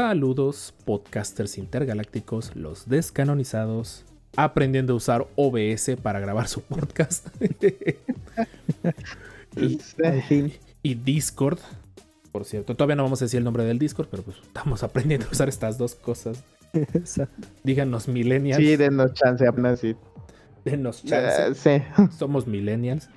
Saludos, podcasters intergalácticos, los descanonizados, aprendiendo a usar OBS para grabar su podcast. y, Discord. Por cierto, todavía no vamos a decir el nombre del Discord, pero pues estamos aprendiendo a usar estas dos cosas. Díganos millennials. Sí, denos chance, apenas sí. Denos chance. Eh, sí. Somos millennials.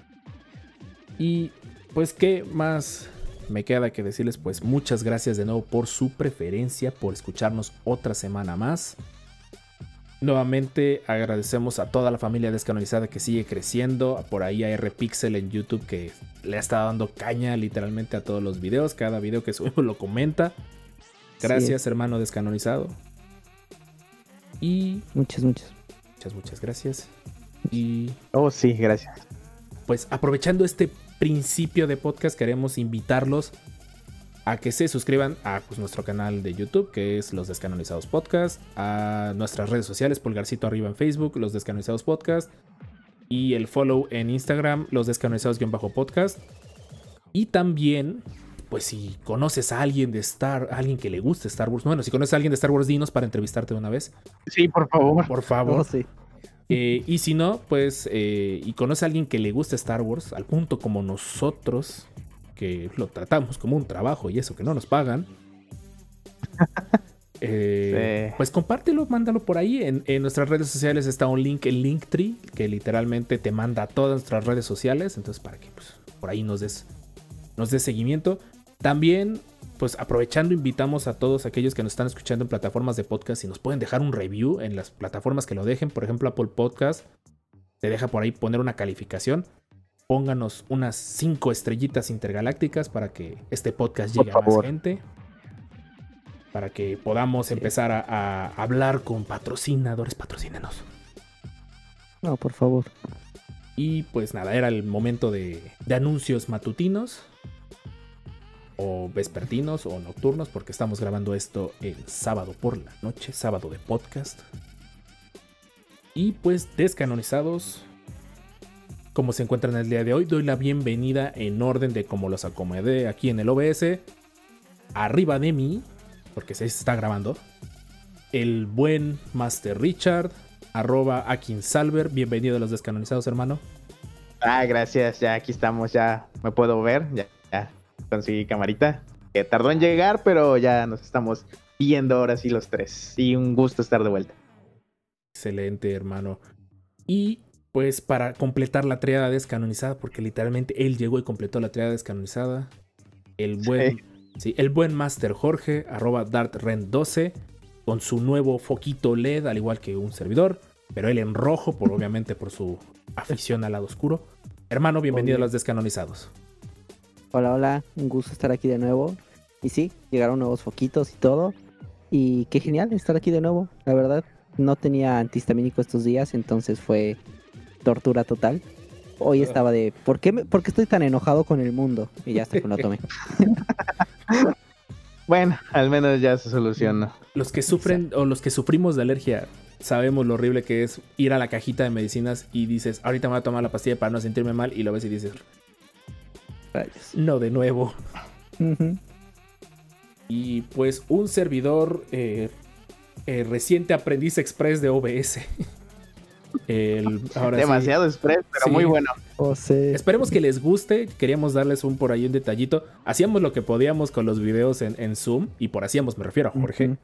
Y pues, ¿qué más me queda que decirles? Pues muchas gracias de nuevo por su preferencia, por escucharnos otra semana más. Nuevamente agradecemos a toda la familia descanonizada que sigue creciendo. Por ahí a R-Pixel en YouTube que le ha estado dando caña literalmente a todos los videos. Cada video que subimos lo comenta. Gracias, Sí. hermano descanonizado. Y Muchas, muchas. muchas, muchas gracias. Y Oh, sí, gracias. pues aprovechando este principio de podcast, queremos invitarlos a que se suscriban a pues, nuestro canal de YouTube, que es Los Descanonizados Podcast, a nuestras redes sociales, pulgarcito arriba en Facebook, Los Descanonizados Podcast, y el follow en Instagram, Los Descanonizados-podcast. Y también, pues si conoces a alguien de Star, a alguien que le guste Star Wars, bueno, si conoces a alguien de Star Wars, dinos para entrevistarte de una vez, Sí, por favor. por favor. Oh, sí. Eh, y si no, pues, eh, y conoce a alguien que le guste Star Wars, al punto como nosotros, que lo tratamos como un trabajo y eso que no nos pagan, eh, Sí. pues compártelo, mándalo por ahí. En, en nuestras redes sociales está un link, el Linktree, que literalmente te manda a todas nuestras redes sociales. Entonces, para que pues, por ahí nos des, nos des seguimiento. También, pues aprovechando, invitamos a todos aquellos que nos están escuchando en plataformas de podcast y nos pueden dejar un review en las plataformas que lo dejen. Por ejemplo, Apple Podcast te deja por ahí poner una calificación. Pónganos unas 5 estrellitas intergalácticas para que este podcast llegue a más gente. Para que podamos empezar a, a hablar con patrocinadores. Patrocínenos. No, por favor. Y pues nada, era el momento de, de anuncios matutinos. O vespertinos o nocturnos, porque estamos grabando esto el sábado por la noche, sábado de podcast. Y pues descanonizados, como se encuentran el día de hoy, doy la bienvenida en orden de como los acomodé aquí en el OBS. Arriba de mí, porque se está grabando, el buen Master Richard, arroba Akinsalver. Bienvenido a los descanonizados, hermano. Ah, gracias. Ya aquí estamos. Ya me puedo ver. Ya, ya conseguí camarita. Que tardó en llegar, pero ya nos estamos viendo ahora sí los tres. Y un gusto estar de vuelta. Excelente, hermano. Y pues para completar la triada descanonizada, porque literalmente él llegó y completó la triada descanonizada. El buen, sí, el buen Master Jorge, arroba DartRen12, con su nuevo foquito LED, al igual que un servidor, pero él en rojo, por obviamente por su afición al lado oscuro. Hermano, bienvenido a los descanonizados. Hola, hola, un gusto estar aquí de nuevo. Y sí, llegaron nuevos foquitos y todo. Y qué genial estar aquí de nuevo, la verdad. No tenía antihistamínico estos días, entonces fue tortura total. Hoy estaba de, ¿por qué, me- por qué estoy tan enojado con el mundo? Y ya hasta que lo tomé. Bueno, al menos ya se solucionó. Los que sufren o los que sufrimos de alergia, sabemos lo horrible que es ir a la cajita de medicinas y dices, ahorita me voy a tomar la pastilla para no sentirme mal, y lo ves y dices, Rayos. no de nuevo. Y pues un servidor eh, eh, reciente aprendiz express de OBS. El- ahora sí. Demasiado express, pero Sí. muy bueno. Oh, sí. Esperemos que les guste. Queríamos darles un por ahí un detallito. Hacíamos lo que podíamos con los videos en, en Zoom. Y por hacíamos me refiero a Jorge.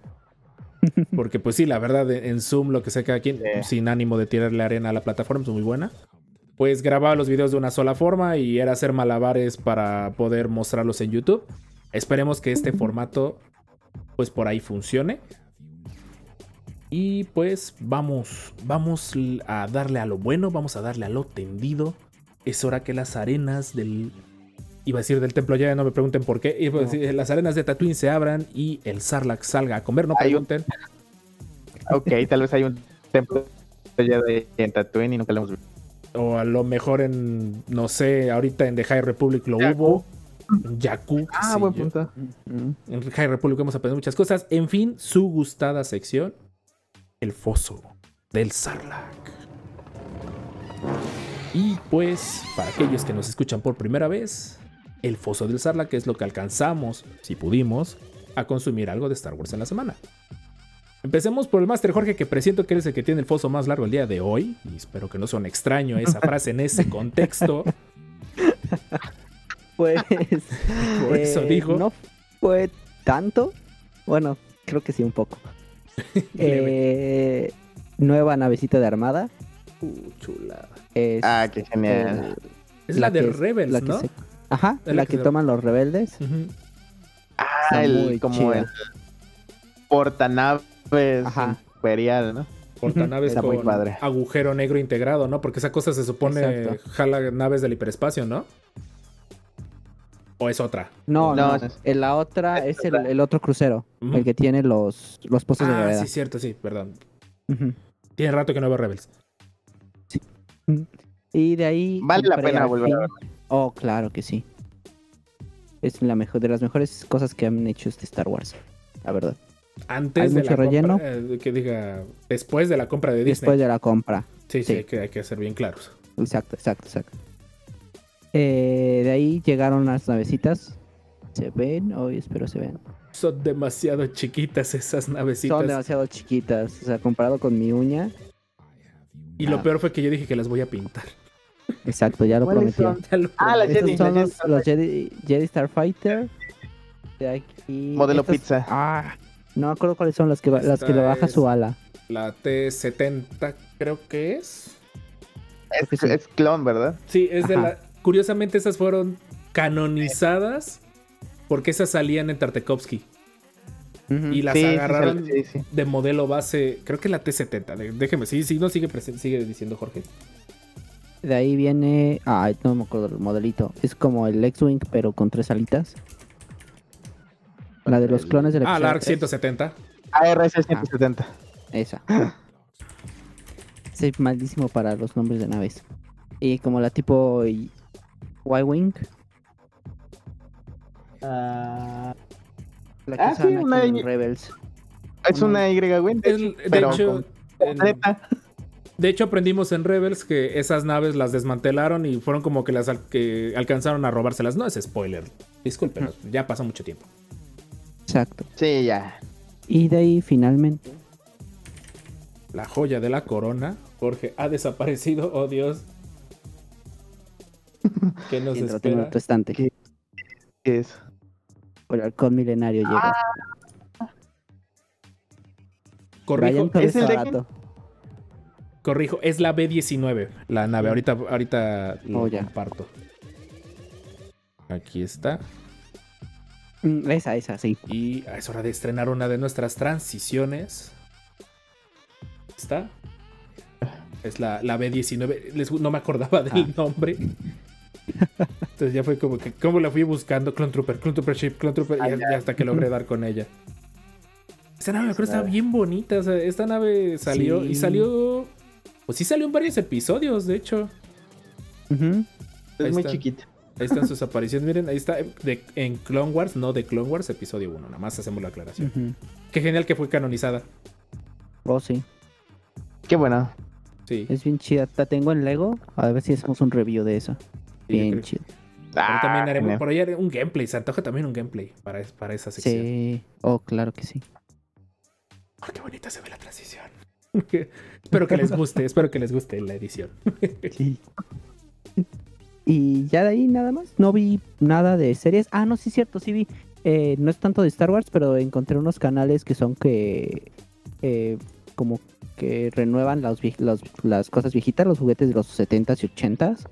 Porque pues sí, la verdad en Zoom lo que sea cada quien, Sí. sin ánimo de tirarle arena a la plataforma, es muy buena. Pues grababa los videos de una sola forma y era hacer malabares para poder mostrarlos en YouTube. Esperemos que este formato pues por ahí funcione. Y pues vamos, vamos a darle a lo bueno, vamos a darle a lo tendido. Es hora que las arenas del Iba a decir del templo ya, no me pregunten por qué. Iba a decir, las arenas de Tatooine se abran y el Sarlacc salga a comer, no Hay un- pregunten. Ok, tal vez hay un templo ya de en Tatooine y nunca lo hemos visto. O a lo mejor en, no sé, ahorita en The High Republic lo hubo. En Jakku. qué Ah, buen punto. Mm, En High Republic hemos aprendido muchas cosas. En fin, su gustada sección. El foso del Sarlacc. Y pues, para aquellos que nos escuchan por primera vez, el foso del Sarlacc es lo que alcanzamos, si pudimos, a consumir algo de Star Wars en la semana. Empecemos por el Master Jorge, que presiento que eres el que tiene el foso más largo el día de hoy. Y espero que no suene extraño esa frase en ese contexto. Pues. Por eso eh, dijo. No fue tanto. Bueno, creo que sí, un poco. Eh, nueva navecita de armada. Uh, chulada. Es, Ah, qué genial. eh, Es la, de que- Rebels, la que ¿no? se- Ajá, Es la la, que que, se- toman los rebeldes. Ah, el, como chida. el portanaves Ajá. imperial, ¿no? Portanaves Está muy con padre. agujero negro integrado, ¿no? Porque esa cosa se supone Exacto. jala naves del hiperespacio, ¿no? ¿O es otra? No, No, no. es- la otra es el, el otro crucero. El que tiene los, los pozos de Ah, gravedad. sí, cierto, sí, perdón. Tiene rato que no veo Rebels. Y de ahí. Vale la pena volver a Oh, claro que sí. Es la mejor, de las mejores cosas que han hecho este Star Wars. La verdad. Antes Hay de mucho la relleno. compra, eh, que diga, después de la compra de Disney. Después de la compra. Sí, sí, sí. hay, que, hay que ser bien claros. Exacto, exacto, exacto. Eh, de ahí llegaron las navecitas. ¿Se ven? Hoy espero se ven. Son demasiado chiquitas esas navecitas. Son demasiado chiquitas. O sea, comparado con mi uña. Y lo peor fue que yo dije que las voy a pintar. Exacto, ya lo ¿Cuáles prometí. son? Ya lo Ah, las Jedi, son los, Jedi los Jedi, Jedi Starfighter. De aquí. Modelo pizza. Ah, no me acuerdo cuáles son las que, las que le baja su ala. La T70 creo que es. Es, es clon, ¿verdad? Sí, es de la. Curiosamente, esas fueron canonizadas porque esas salían en Tartakovsky y las Sí, agarraron sí, sí. de modelo base. Creo que la T70. de- Déjeme, sí, sí, no sigue, sigue diciendo Jorge. De ahí viene. Ah, no me acuerdo el modelito. Es como el X-Wing, pero con tres alitas. La de los clones del Ah, la ARC X-Wing. 170. ARS 170. Esa. Soy malísimo para los nombres de naves. Y como la tipo y- Y-Wing. Ah, La que Ah, sí, una Y- Rebels. es una Y, güey. de hecho, de, pero hecho, con- en- completa. de hecho, aprendimos en Rebels que esas naves las desmantelaron y fueron como que las al- que alcanzaron a robárselas. No es spoiler. Disculpen, ya pasó mucho tiempo. Exacto. Sí, ya. Y de ahí finalmente. La joya de la corona. Jorge ha desaparecido. Oh Dios. ¿Qué nos Mientras tengo en espera? otro estante. ¿Qué? ¿Qué es? El halcón milenario llega. Corrijo, Vayan por ¿es el de corrijo, es la B19, la nave. Ahorita, ahorita lo Oh, ya. comparto. Aquí está. Mm, Esa, esa, sí. Y es hora de estrenar una de nuestras transiciones. ¿Está? Es la, la B19. Les- no me acordaba del Ah. nombre. Entonces ya fue como que, ¿cómo la fui buscando? Clone Trooper, Clone Trooper Ship, Clone Trooper. y hasta que logré dar con ella. Esa nave, me acuerdo, estaba bien bonita. O sea, esta nave salió y salió. Pues sí, salió en varios episodios, de hecho. Es Ahí muy está. chiquita. Ahí están sus apariciones. Miren, ahí está de- en Clone Wars, no de Clone Wars, episodio 1. Nada más hacemos la aclaración. Qué genial que fue canonizada. Oh, sí. Qué bueno. Sí. Es bien chida. La tengo en Lego. A ver si hacemos un review de eso. Sí, Bien. Pero Ah, también haremos por ahí un gameplay. Se antoja también un gameplay para, para esa sección. Sí. Oh, claro que sí. Oh, qué bonita se ve la transición. espero que les guste, espero que les guste la edición. Y ya de ahí nada más. No vi nada de series. Ah, no, sí, cierto, sí vi. Eh, no es tanto de Star Wars, pero encontré unos canales que son que. eh, como que renuevan las, las cosas viejitas, los juguetes de los 70s y 80s.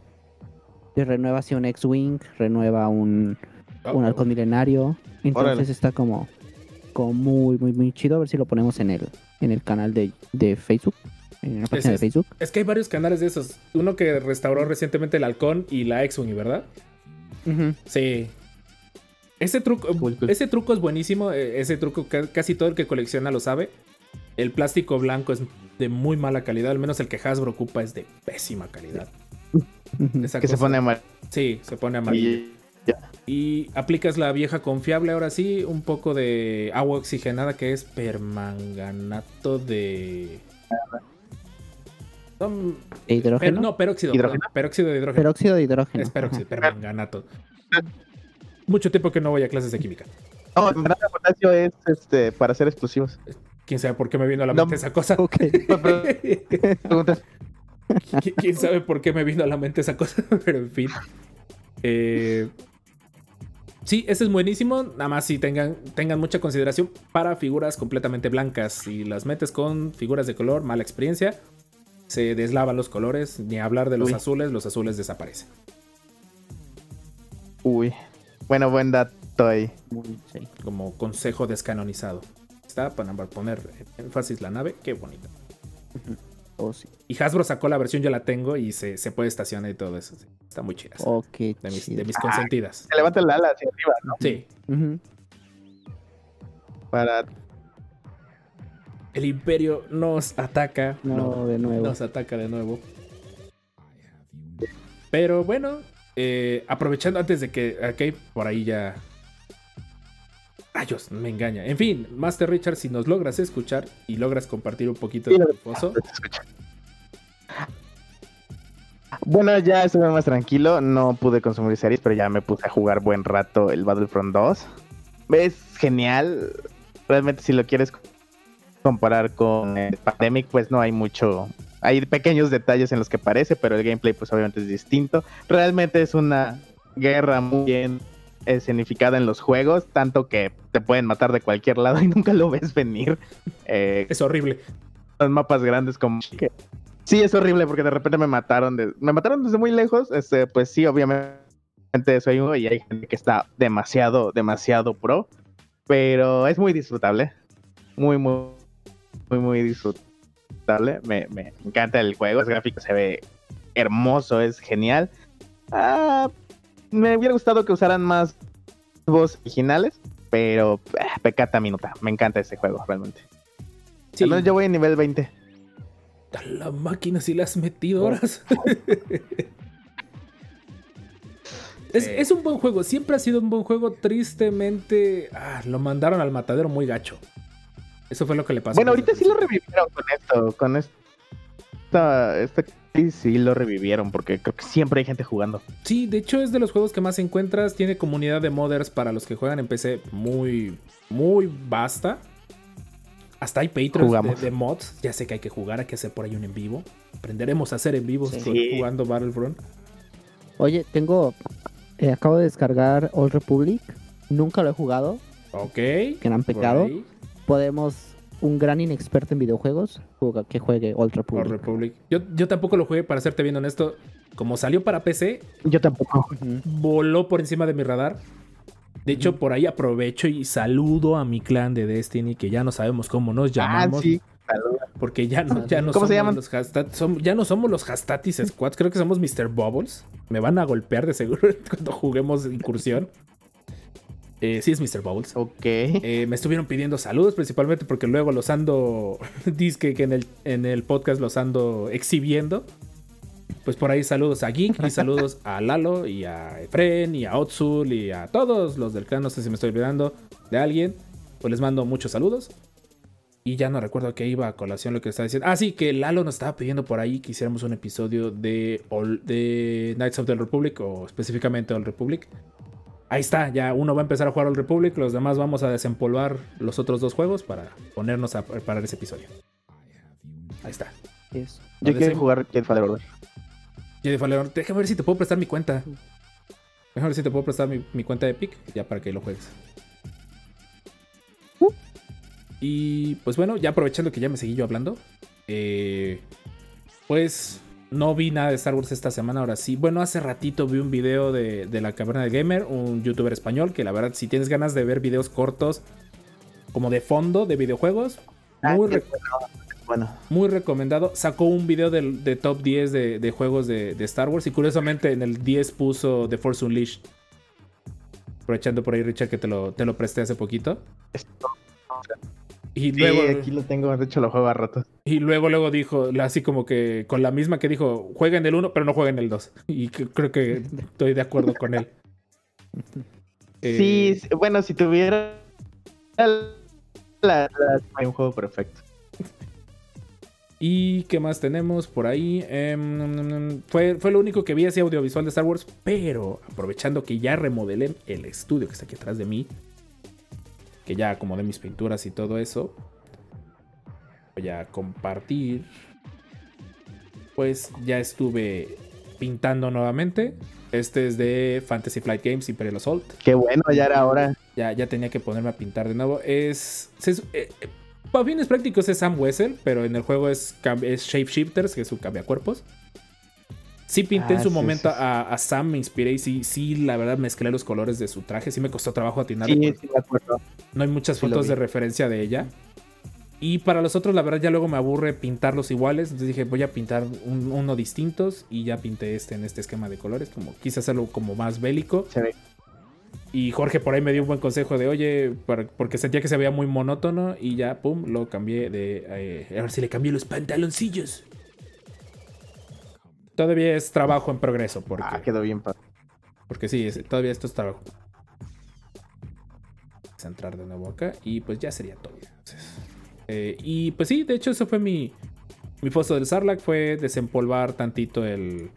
Y renueva así un X-Wing, renueva un, un halcón milenario. Entonces Órale. está como, como muy, muy, muy chido. A ver si lo ponemos en el, en el canal de, de Facebook. En la página de es. Facebook. Es que hay varios canales de esos. Uno que restauró recientemente el halcón y la X-Wing, ¿verdad? Sí. Ese truco, Cool, cool. ese truco es buenísimo. eh, Ese truco ca- casi todo el que colecciona lo sabe. El plástico blanco es de muy mala calidad. Al menos el que Hasbro ocupa es de pésima calidad. Esa Que se pone mal. Sí, se pone amarillo. Y aplicas la vieja confiable ahora sí, un poco de agua oxigenada que es permanganato de... Son- ¿E hidrógeno? per- no, peróxido. ¿Hidrógeno? perdón, peróxido de hidrógeno. Peróxido de hidrógeno. es peróxido, permanganato. Mucho tiempo que no voy a clases de química. No, el manganeso de potasio es este, para hacer explosivos. ¿Quién sabe por qué me vino a la No. mente esa cosa? Ok. Preguntas. ¿Qui- ¿Quién sabe por qué me vino a la mente esa cosa? Pero en fin. Eh, sí, ese es buenísimo. Nada más si tengan, tengan mucha consideración para figuras completamente blancas. Si las metes con figuras de color, mala experiencia. Se deslavan los colores. Ni hablar de los Uy. azules, los azules desaparecen. Uy. Bueno, buen dato ahí. Muy- sí. Como consejo descanonizado. Está para poner énfasis la nave. Qué bonito. Oh, sí. Y Hasbro sacó la versión, yo la tengo y se, se puede estacionar y todo eso. sí. Está muy chida. Oh, qué de, mis, de mis consentidas. Se levanta el ala hacia arriba, ¿no? Sí. Para. El imperio nos ataca. No, de nuevo. Nos ataca de nuevo. Pero bueno, eh, aprovechando antes de que. Ok, por ahí ya. Rayos, me engaña. En fin, Master Richard, si nos logras escuchar y logras compartir un poquito de tu pozo. Bueno, ya estuve más tranquilo. No pude consumir series, pero ya me puse a jugar buen rato el Battlefront 2. Es genial. Realmente, si lo quieres comparar con el Pandemic, pues no hay mucho. Hay pequeños detalles en los que parece, pero el gameplay, pues obviamente es distinto. Realmente es una guerra muy bien escenificada en los juegos, tanto que te pueden matar de cualquier lado y nunca lo ves venir. Eh, Es horrible. los mapas grandes como sí es horrible porque de repente me mataron de me mataron desde muy lejos este pues sí obviamente soy uno y hay gente que está demasiado demasiado pro pero es muy disfrutable muy muy muy muy disfrutable me, me encanta el juego el gráfico se ve hermoso es genial Ah, me hubiera gustado que usaran más voz originales pero eh, pecata minuta me encanta este juego realmente Sí. al menos yo voy a nivel 20 A la máquina si le has metido horas. es, Sí. es un buen juego, siempre ha sido un buen juego. Tristemente, ah, lo mandaron al matadero muy gacho. Eso fue lo que le pasó. Bueno, ahorita sí lo revivieron con esto, con esta, esta sí, sí lo revivieron porque creo que siempre hay gente jugando. Sí, de hecho es de los juegos que más encuentras. Tiene comunidad de modders para los que juegan en PC muy, muy vasta. Hasta hay Patreons de, Jugamos. de mods. Ya sé que hay que jugar, hay que hacer por ahí un en vivo. Aprenderemos a hacer en vivo Sí. jugando Battlefront. Oye, tengo. eh, acabo de descargar Old Republic. Nunca lo he jugado. Ok. Gran por pecado. ahí. Podemos. Un gran inexperto en videojuegos. que juegue Old Republic. Old Republic. Yo, yo tampoco lo jugué, para serte bien honesto. Como salió para PC, Yo tampoco. Voló por encima de mi radar. De hecho, por ahí aprovecho y saludo a mi clan de Destiny, que ya no sabemos cómo nos llamamos. Ah, sí. Porque ya no, ya no ¿Cómo somos se llaman? los som- ya no somos los Hastatis Squads, creo que somos Mr. Bubbles. Me van a golpear de seguro cuando juguemos incursión. Eh, sí es Mr. Bubbles. Ok. Eh, me estuvieron pidiendo saludos principalmente porque luego los ando, disque que en el, en el podcast los ando exhibiendo. Pues por ahí saludos a Geek y saludos a Lalo y a Efren y a Otsul y a todos los del clan. No sé si me estoy olvidando de alguien. Pues les mando muchos saludos. Y ya no recuerdo que iba a colación lo que estaba diciendo. Ah, sí, que Lalo nos estaba pidiendo por ahí que hiciéramos un episodio de, Ol- de Knights of the Republic o específicamente Old Republic. Ahí está, ya uno va a empezar a jugar Old Republic, los demás vamos a desempolvar los otros dos juegos para ponernos a preparar ese episodio. Ahí está. Yo quiero jugar Jet Fallen Order. Jedi Fallen Order, déjame ver si te puedo prestar mi cuenta. Déjame ver si te puedo prestar mi, mi cuenta de Epic, ya para que lo juegues. Y pues bueno, ya aprovechando que ya me seguí yo hablando, eh, pues no vi nada de Star Wars esta semana, ahora sí. Bueno, hace ratito vi un video de, de la Caverna del Gamer, un youtuber español, que la verdad, si tienes ganas de ver videos cortos, como de fondo de videojuegos, muy, Ah, re- Bueno, muy recomendado. Sacó un video del- de, top 10 de, de juegos de, de Star Wars y curiosamente en el 10 puso The Force Unleashed. Aprovechando por ahí, Richard, que te lo, te lo presté hace poquito. Esto- Y Sí, luego, aquí lo tengo, de hecho lo juego a ratos. y luego, luego dijo, así como que con la misma que dijo, juega en el 1, pero no juega en el 2. Y creo que estoy de acuerdo con él. Eh, Sí, bueno, si tuviera la, un juego perfecto. ¿Y qué más tenemos por ahí? Em, fue, fue lo único que vi así audiovisual de Star Wars, pero aprovechando que ya remodelé el estudio que está aquí atrás de mí, que ya acomodé mis pinturas y todo eso, voy a compartir. Pues ya estuve pintando nuevamente. Este es de Fantasy Flight Games Imperial Assault. Qué bueno, ya era hora. Ya, ya tenía que ponerme a pintar de nuevo. Es. se- eh, eh, para fines prácticos es Sam Wessel, pero en el juego es, es Shapeshifters, que es su cambiacuerpos. Sí pinté en Ah, su sí, momento sí, sí. A, a Sam, me inspiré y sí, sí, la verdad mezclé los colores de su traje. Sí me costó trabajo atinarle Sí, sí, me acuerdo. no hay muchas sí fotos de referencia de ella. Y para los otros, la verdad, ya luego me aburre pintarlos iguales. Entonces dije, voy a pintar un- uno distintos. Y ya pinté este en este esquema de colores. Como quise hacerlo como más bélico. Se ve. Y Jorge por ahí me dio un buen consejo de, oye, para- porque sentía que se veía muy monótono y ya, pum, lo cambié de... eh, a ver si le cambié los pantaloncillos. Todavía es trabajo en progreso, porque, Ah, quedó bien padre. porque sí, es- todavía esto es trabajo. Vamos a entrar de nuevo acá y pues ya sería todo. entonces. Eh, y pues sí, de hecho eso fue mi, mi foso del Sarlacc, fue desempolvar tantito el,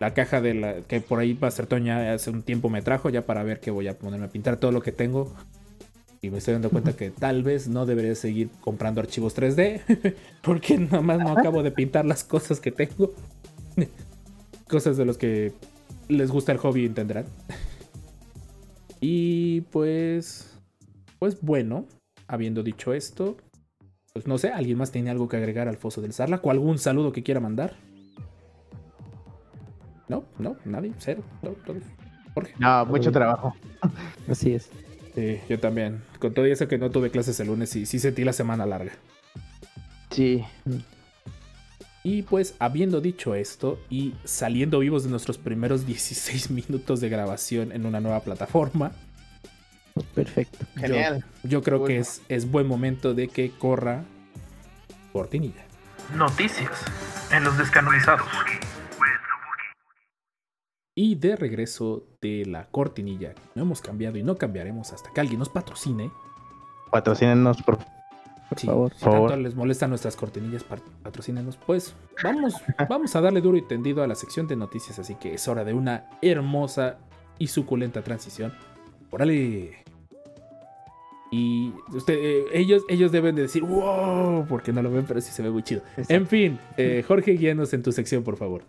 la caja de la que por ahí Pastor Toña hace un tiempo me trajo ya para ver que voy a ponerme a pintar todo lo que tengo. Y me estoy dando cuenta que tal vez no debería seguir comprando archivos 3D porque nada más no acabo de pintar las cosas que tengo. cosas de los que les gusta el hobby entenderán. y pues pues bueno, habiendo dicho esto, pues no sé, ¿alguien más tiene algo que agregar al foso del Sarlac o algún saludo que quiera mandar? No, no, nadie, cero, no, todos. Jorge. No, mucho trabajo. Así es. Sí, yo también. Con todo eso que no tuve clases el lunes, sí, sí sentí la semana larga. Sí. Y pues, habiendo dicho esto y saliendo vivos de nuestros primeros 16 minutos de grabación en una nueva plataforma, Perfecto. Genial. yo creo que es buen momento de que corra cortinilla. Noticias en los descanonizados. Y de regreso de la cortinilla, no hemos cambiado y no cambiaremos hasta que alguien nos patrocine. Patrocínenos, por Por Sí, favor. si Por favor. tanto les molestan nuestras cortinillas, patrocínenos. Pues vamos, vamos a darle duro y tendido a la sección de noticias, así que es hora de una hermosa y suculenta transición. ¡Órale! Y usted, eh, ellos, ellos deben de decir ¡Wow! Porque no lo ven, pero sí se ve muy chido. En fin, eh, Jorge, guíanos en tu sección, por favor.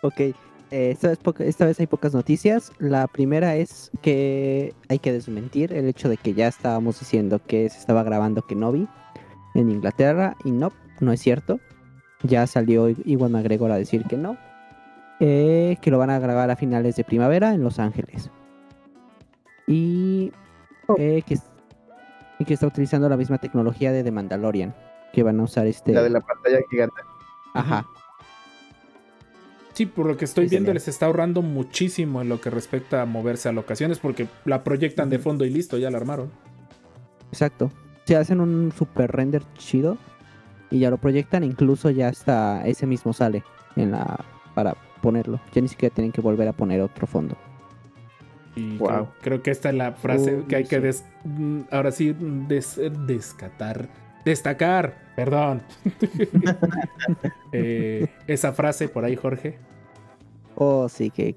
Ok, eh, esta, vez esta vez hay pocas noticias. La primera es que hay que desmentir el hecho de que ya estábamos diciendo que se estaba grabando Kenobi en Inglaterra y no, no es cierto. Ya salió Iwan McGregor a decir que no. eh, que lo van a grabar a finales de primavera en Los Ángeles. Y eh, que, y que está utilizando la misma tecnología de The Mandalorian. Que van a usar este... la de la pantalla gigante. Ajá. Sí, por lo que estoy Sí, viendo, señor. les está ahorrando muchísimo en lo que respecta a moverse a locaciones, porque la proyectan de fondo y listo, ya la armaron. Exacto. Se hacen un super render chido y ya lo proyectan, incluso ya hasta ese mismo sale en la para ponerlo. Ya ni siquiera tienen que volver a poner otro fondo. Y Wow. creo, creo que esta es la frase que hay que des- mm, ahora sí des- descatar, destacar, perdón. Eh, esa frase por ahí, Jorge. Oh, sí, que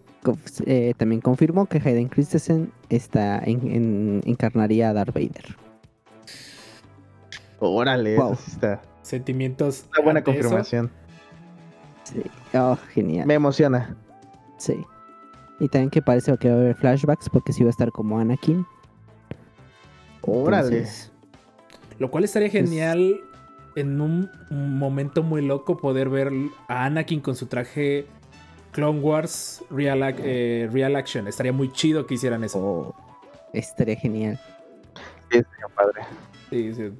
eh, también confirmó que Hayden Christensen está en, en- encarnaría a Darth Vader. Órale, Wow. está. Sentimientos. Una buena eso. confirmación. Sí. Oh, genial. Me emociona. Sí. Y también que parece que va a haber flashbacks porque sí va a estar como Anakin. Órale. Entonces, Lo cual estaría genial en un momento muy loco poder ver a Anakin con su traje Clone Wars Real, Ac- eh, Real Action. Estaría muy chido que hicieran eso. oh, estaría genial. Sí, está padre. Sí, sí.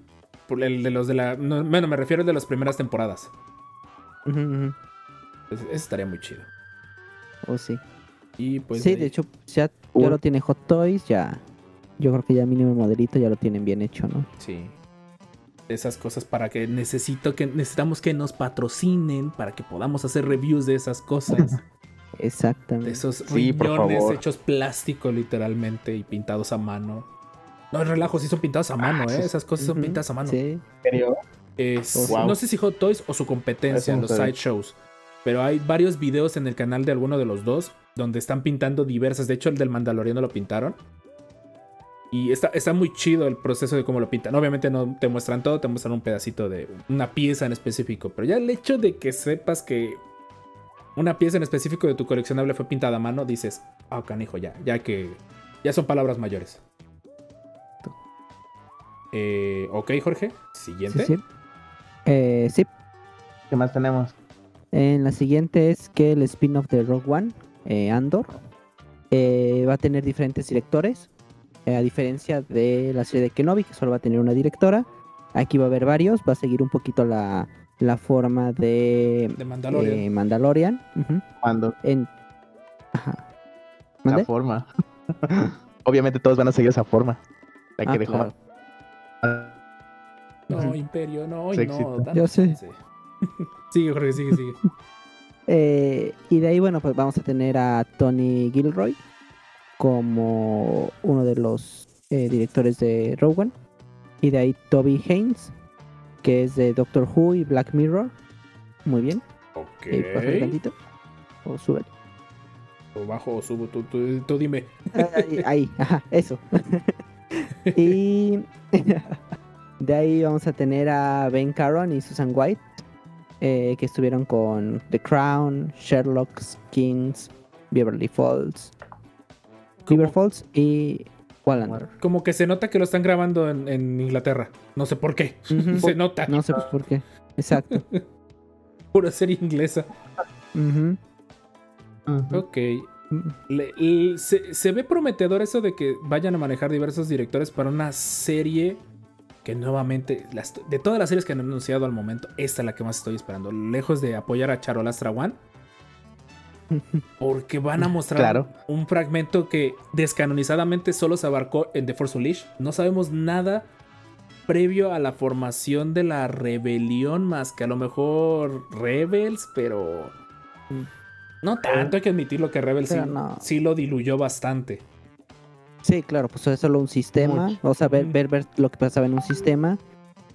Por el de los de la. no, bueno, me refiero al de las primeras temporadas. Pues, eso estaría muy chido. Oh, sí. Y pues. sí, ahí- de hecho, ya, ya lo tiene Hot Toys, ya. Yo creo que ya mínimo modelito ya lo tienen bien hecho, ¿no? Sí. Esas cosas para que necesito que necesitamos que nos patrocinen para que podamos hacer reviews de esas cosas. de Exactamente. esos Sí, riñones hechos plástico literalmente y pintados a mano. No, relajo, sí son pintados a mano, Ah, ¿eh? sí. Esas cosas son pintadas a mano. Sí. ¿En serio? Es- Wow. No sé si Hot Toys o su competencia, no los sideshows. Pero hay varios videos en el canal de alguno de los dos donde están pintando diversas. De hecho, el del Mandaloriano lo pintaron. Y está, está muy chido el proceso de cómo lo pintan. Obviamente no te muestran todo, te muestran un pedacito de una pieza en específico. Pero ya el hecho de que sepas que una pieza en específico de tu coleccionable fue pintada a mano, dices, ah, canijo, ya, ya que. Ya son palabras mayores. Eh, ok, Jorge. Sí, Siguiente. sí. Eh, sí. ¿Qué más tenemos? En la siguiente es que el spin-off de Rogue One, eh, Andor, eh, va a tener diferentes directores. Eh, a diferencia de la serie de Kenobi, que solo va a tener una directora. Aquí va a haber varios. Va a seguir un poquito la, la forma de De Mandalorian. eh, Mandalorian. En... Ajá. la forma. Obviamente todos van a seguir esa forma. La que Ah, dejó. claro. No. Imperio, no, Sexy. no. Yo sé. sigue, Jorge, sigue, sigue. Eh, y de ahí, bueno, pues vamos a tener a Tony Gilroy como uno de los eh, directores de One. Y de ahí Toby Haynes, que es de Doctor Who y Black Mirror. Muy bien. Ok. Bájale tantito. O sube. O bajo o subo, tú, tú, tú dime. Ahí, ahí, ajá, eso. y de ahí vamos a tener a Ben Caron y Susan White, eh, que estuvieron con The Crown, Sherlock, Kings, Beverly Falls, Beaver Falls y Wallander. Como que se nota que lo están grabando en, en Inglaterra. No sé por qué. Se nota. No sé por qué. Exacto. Pura serie inglesa. Ujú. Ok. Le- le- se, se ve prometedor eso de que vayan a manejar diversos directores para una serie que nuevamente, las- de todas las series que han anunciado al momento, esta es la que más estoy esperando. Lejos de apoyar a Charolastra One. Porque van a mostrar Claro. un fragmento que descanonizadamente solo se abarcó en The Force Unleashed. No sabemos nada previo a la formación de la rebelión, más que a lo mejor Rebels, pero no tanto. Hay que admitirlo que Rebels sí, Pero no. sí lo diluyó bastante. Sí, claro, pues es solo un sistema. Mucho. O sea, ver, Ujú. ver, ver lo que pasaba en un sistema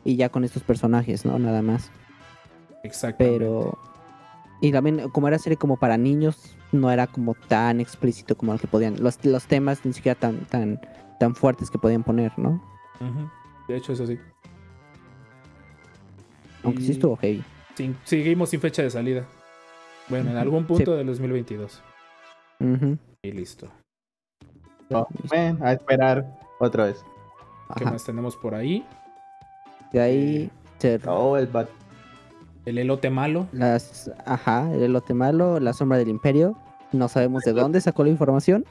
y ya con estos personajes, ¿no? Nada más. Exactamente. Pero. Y también, como era serie como para niños, no era como tan explícito como lo que podían. Los, los temas ni siquiera tan, tan, tan fuertes que podían poner, ¿no? De hecho, eso sí. Aunque sí Y estuvo heavy. sin- seguimos sin fecha de salida. Bueno, en algún punto del 2022. Ujú. Y listo. No, ven, a esperar otra vez. ¿Qué Ajá. más tenemos por ahí? De ahí se- Oh, el bat. El elote malo. las. Ajá, el elote malo, la sombra del imperio. No sabemos de dónde sacó la información,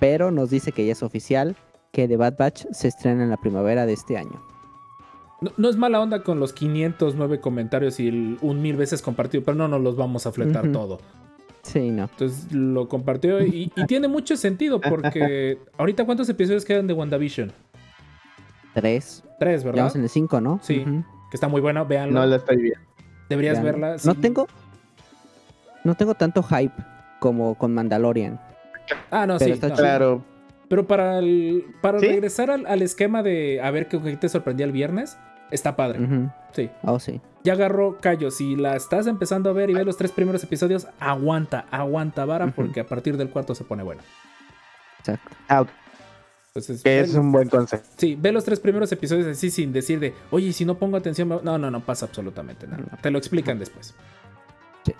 pero nos dice que ya es oficial que The Bad Batch se estrena en la primavera de este año. No, no es mala onda con los 509 comentarios y el un mil veces compartido, pero no nos los vamos a fletar todo. Sí, no. Entonces lo compartió y, y tiene mucho sentido porque ahorita cuántos episodios quedan de WandaVision? Tres. Tres, ¿verdad? vamos en el cinco, ¿no? Sí. Que está muy buena, véanlo. No la estoy viendo. Deberías Ya, verla. No sí. tengo. No tengo tanto hype como con Mandalorian. Ah, no, pero sí. está no. Claro. Pero para, el, para ¿Sí? regresar al, al esquema de a ver qué, te sorprendía el viernes, está padre. Sí. Oh, sí. Ya agarró callo. Si la estás empezando a ver y ves los tres primeros episodios, aguanta, aguanta vara, porque a partir del cuarto se pone bueno. Exacto. Ah, ok, Entonces, que es un buen consejo. sí, ve los tres primeros episodios así sin decir de, oye, si no pongo atención, me-". no, no, no pasa absolutamente nada. No. Te lo explican después. Sí.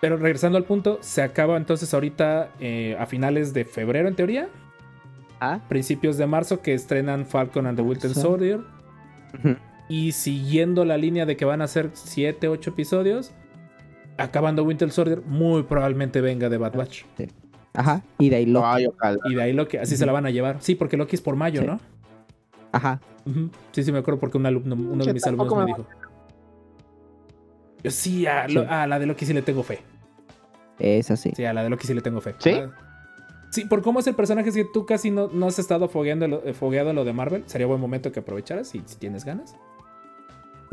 Pero regresando al punto, se acaba entonces ahorita eh, a finales de febrero, en teoría, Ah. principios de marzo, que estrenan Falcon and the Winter Sí. Soldier. Y siguiendo la línea de que van a ser 7, 8 episodios, acabando Winter Soldier, muy probablemente venga de Bad Batch. Ajá. Y de ahí Loki. Ay. Y de ahí Loki, así se la van a llevar. Sí, porque Loki es por mayo, Sí. ¿no? Ajá. Sí, sí, me acuerdo porque un alumno, uno de mis alumnos me me dijo. Yo sí, a, Lo- Sí. a la de Loki sí le tengo fe. Es así. Sí, a la de Loki sí le tengo fe. ¿Sí? Ah, Sí, por cómo es el personaje, si tú casi no, no has estado fogueando lo, eh, fogueado lo de Marvel, sería buen momento que aprovecharas si, si tienes ganas.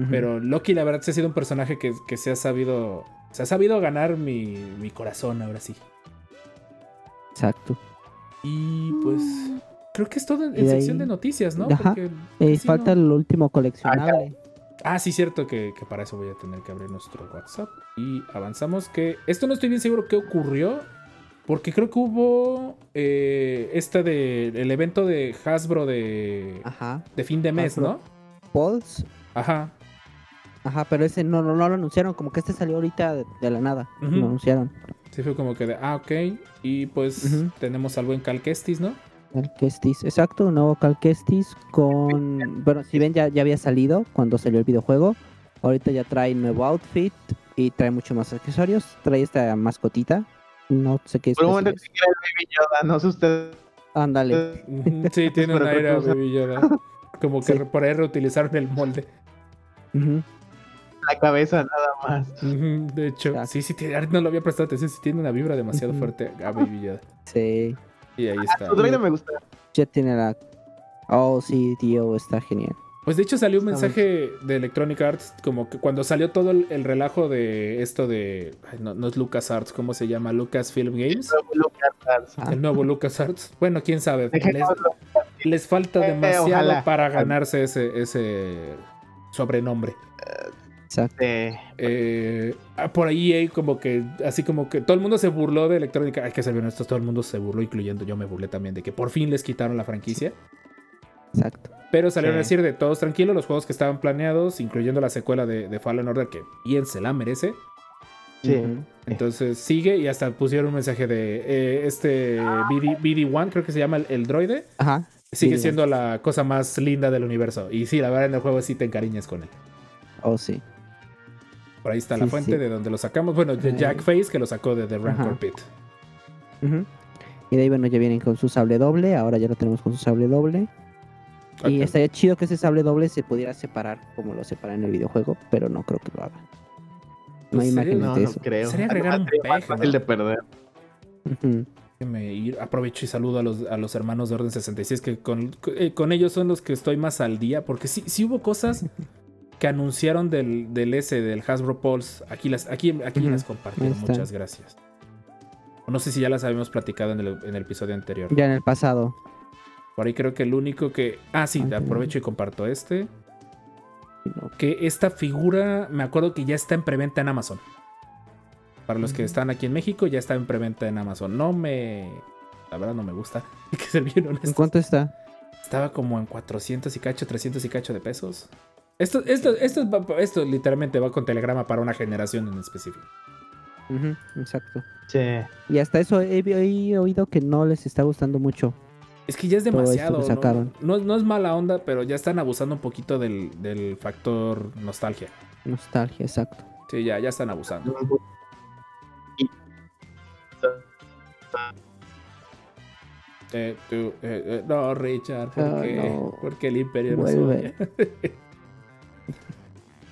Pero Loki, la verdad, sí ha sido un personaje que, que se ha sabido. Se ha sabido ganar mi, mi corazón ahora sí. Exacto. Y pues. Creo que es todo en, sección ahí- de noticias, ¿no? Ajá. Porque Eh, casi falta no- el último coleccionable. Ah, sí, cierto que, que para eso voy a tener que abrir nuestro WhatsApp. Y avanzamos que... Esto no estoy bien seguro qué ocurrió. Porque creo que hubo eh, este de... El evento de Hasbro de, Ajá. de fin de mes, Hasbro. ¿no? Pulse. Ajá. Ajá, pero ese no, no, no lo anunciaron. Como que este salió ahorita de, de la nada. Ujú. Lo anunciaron. Sí fue como que de... Ah, ok. Y pues tenemos al buen Cal Kestis, ¿no? Calquestis, exacto, un nuevo Calquestis con... Bueno, si ven ya, ya había salido cuando salió el videojuego. Ahorita ya trae nuevo outfit y trae mucho más accesorios. Trae esta mascotita. No sé qué es. Por un momento que era Baby Yoda, no sé usted. Ándale. Sí, tiene un aire Baby Yoda. Como que Sí. por ahí reutilizaron el molde. Ujú, La cabeza nada más. De hecho, Exacto. sí, sí, no lo había prestado atención. Sí, tiene una vibra demasiado fuerte a Baby Yoda. Sí. Y ahí está. Su droide me gusta. Ya tiene la... Oh, sí, tío, está genial. Pues de hecho salió un mensaje de Electronic Arts, como que cuando salió todo el, el relajo de esto de... ay, no, no es Lucas Arts, ¿cómo se llama? Lucasfilm Games. Lucas. Ah, El nuevo Lucas Arts. Bueno, quién sabe. Les, falta Eh, demasiado para ganarse ese, ese sobrenombre. Exacto. Eh, Eh, ah, por ahí hay como que, así como que todo el mundo se burló de Electronic Hay que ser honestos, todo el mundo se burló, incluyendo yo me burlé también, de que por fin les quitaron la franquicia. Exacto. Pero salieron a decir de todos tranquilos, los juegos que estaban planeados, incluyendo la secuela de, de Fallen Order, que bien se la merece. Sí. Entonces sigue y hasta pusieron un mensaje de eh, este BD, BD1, creo que se llama el, el droide, Ajá. sigue BD1. siendo la cosa más linda del universo. Y sí, la verdad en el juego sí te encariñas con él. Oh, sí. Por ahí está la fuente sí. de donde lo sacamos. Bueno, de Ahí. Jack Face, que lo sacó de The Rancor Ajá. Pit. Y de ahí, bueno, ya vienen con su sable doble. Ahora ya lo tenemos con su sable doble. Y estaría chido que ese sable doble se pudiera separar como lo separa en el videojuego, pero no creo que lo haga. No hay Pues imágenes no, de no eso. creo. Sería agregar un más peje, ¿no? fácil de perder. Déjenme ir. Aprovecho y saludo a los, a los hermanos de Orden 66, que con, eh, con ellos son los que estoy más al día, porque sí, sí hubo cosas que anunciaron del, del S, del Hasbro Pulse. Aquí las, aquí, aquí las está. Muchas gracias. No sé si ya las habíamos platicado en el, en el episodio anterior. Ya en el pasado. Por ahí creo que el único que. Ah, sí, aprovecho y comparto este. No. Que esta figura, me acuerdo que ya está en preventa en Amazon. Para los que están aquí en México, ya está en preventa en Amazon. No me. La verdad no me gusta. Hay que ser bien ¿En honesto. cuánto está? Estaba como en 400 y cacho, 300 y cacho de pesos. Esto, esto, esto, literalmente va con telegrama para una generación en específico. Exacto. Sí. Y hasta eso he, he oído que no les está gustando mucho. Es que ya es que demasiado. ¿no? sacaron. No, no es mala onda, pero ya están abusando un poquito del, del factor nostalgia. Nostalgia, exacto. Sí, ya, ya están abusando. Eh, tú, eh, eh, no, Richard, ¿por Ah, qué? no. Porque el imperio no Vuelve. sueña.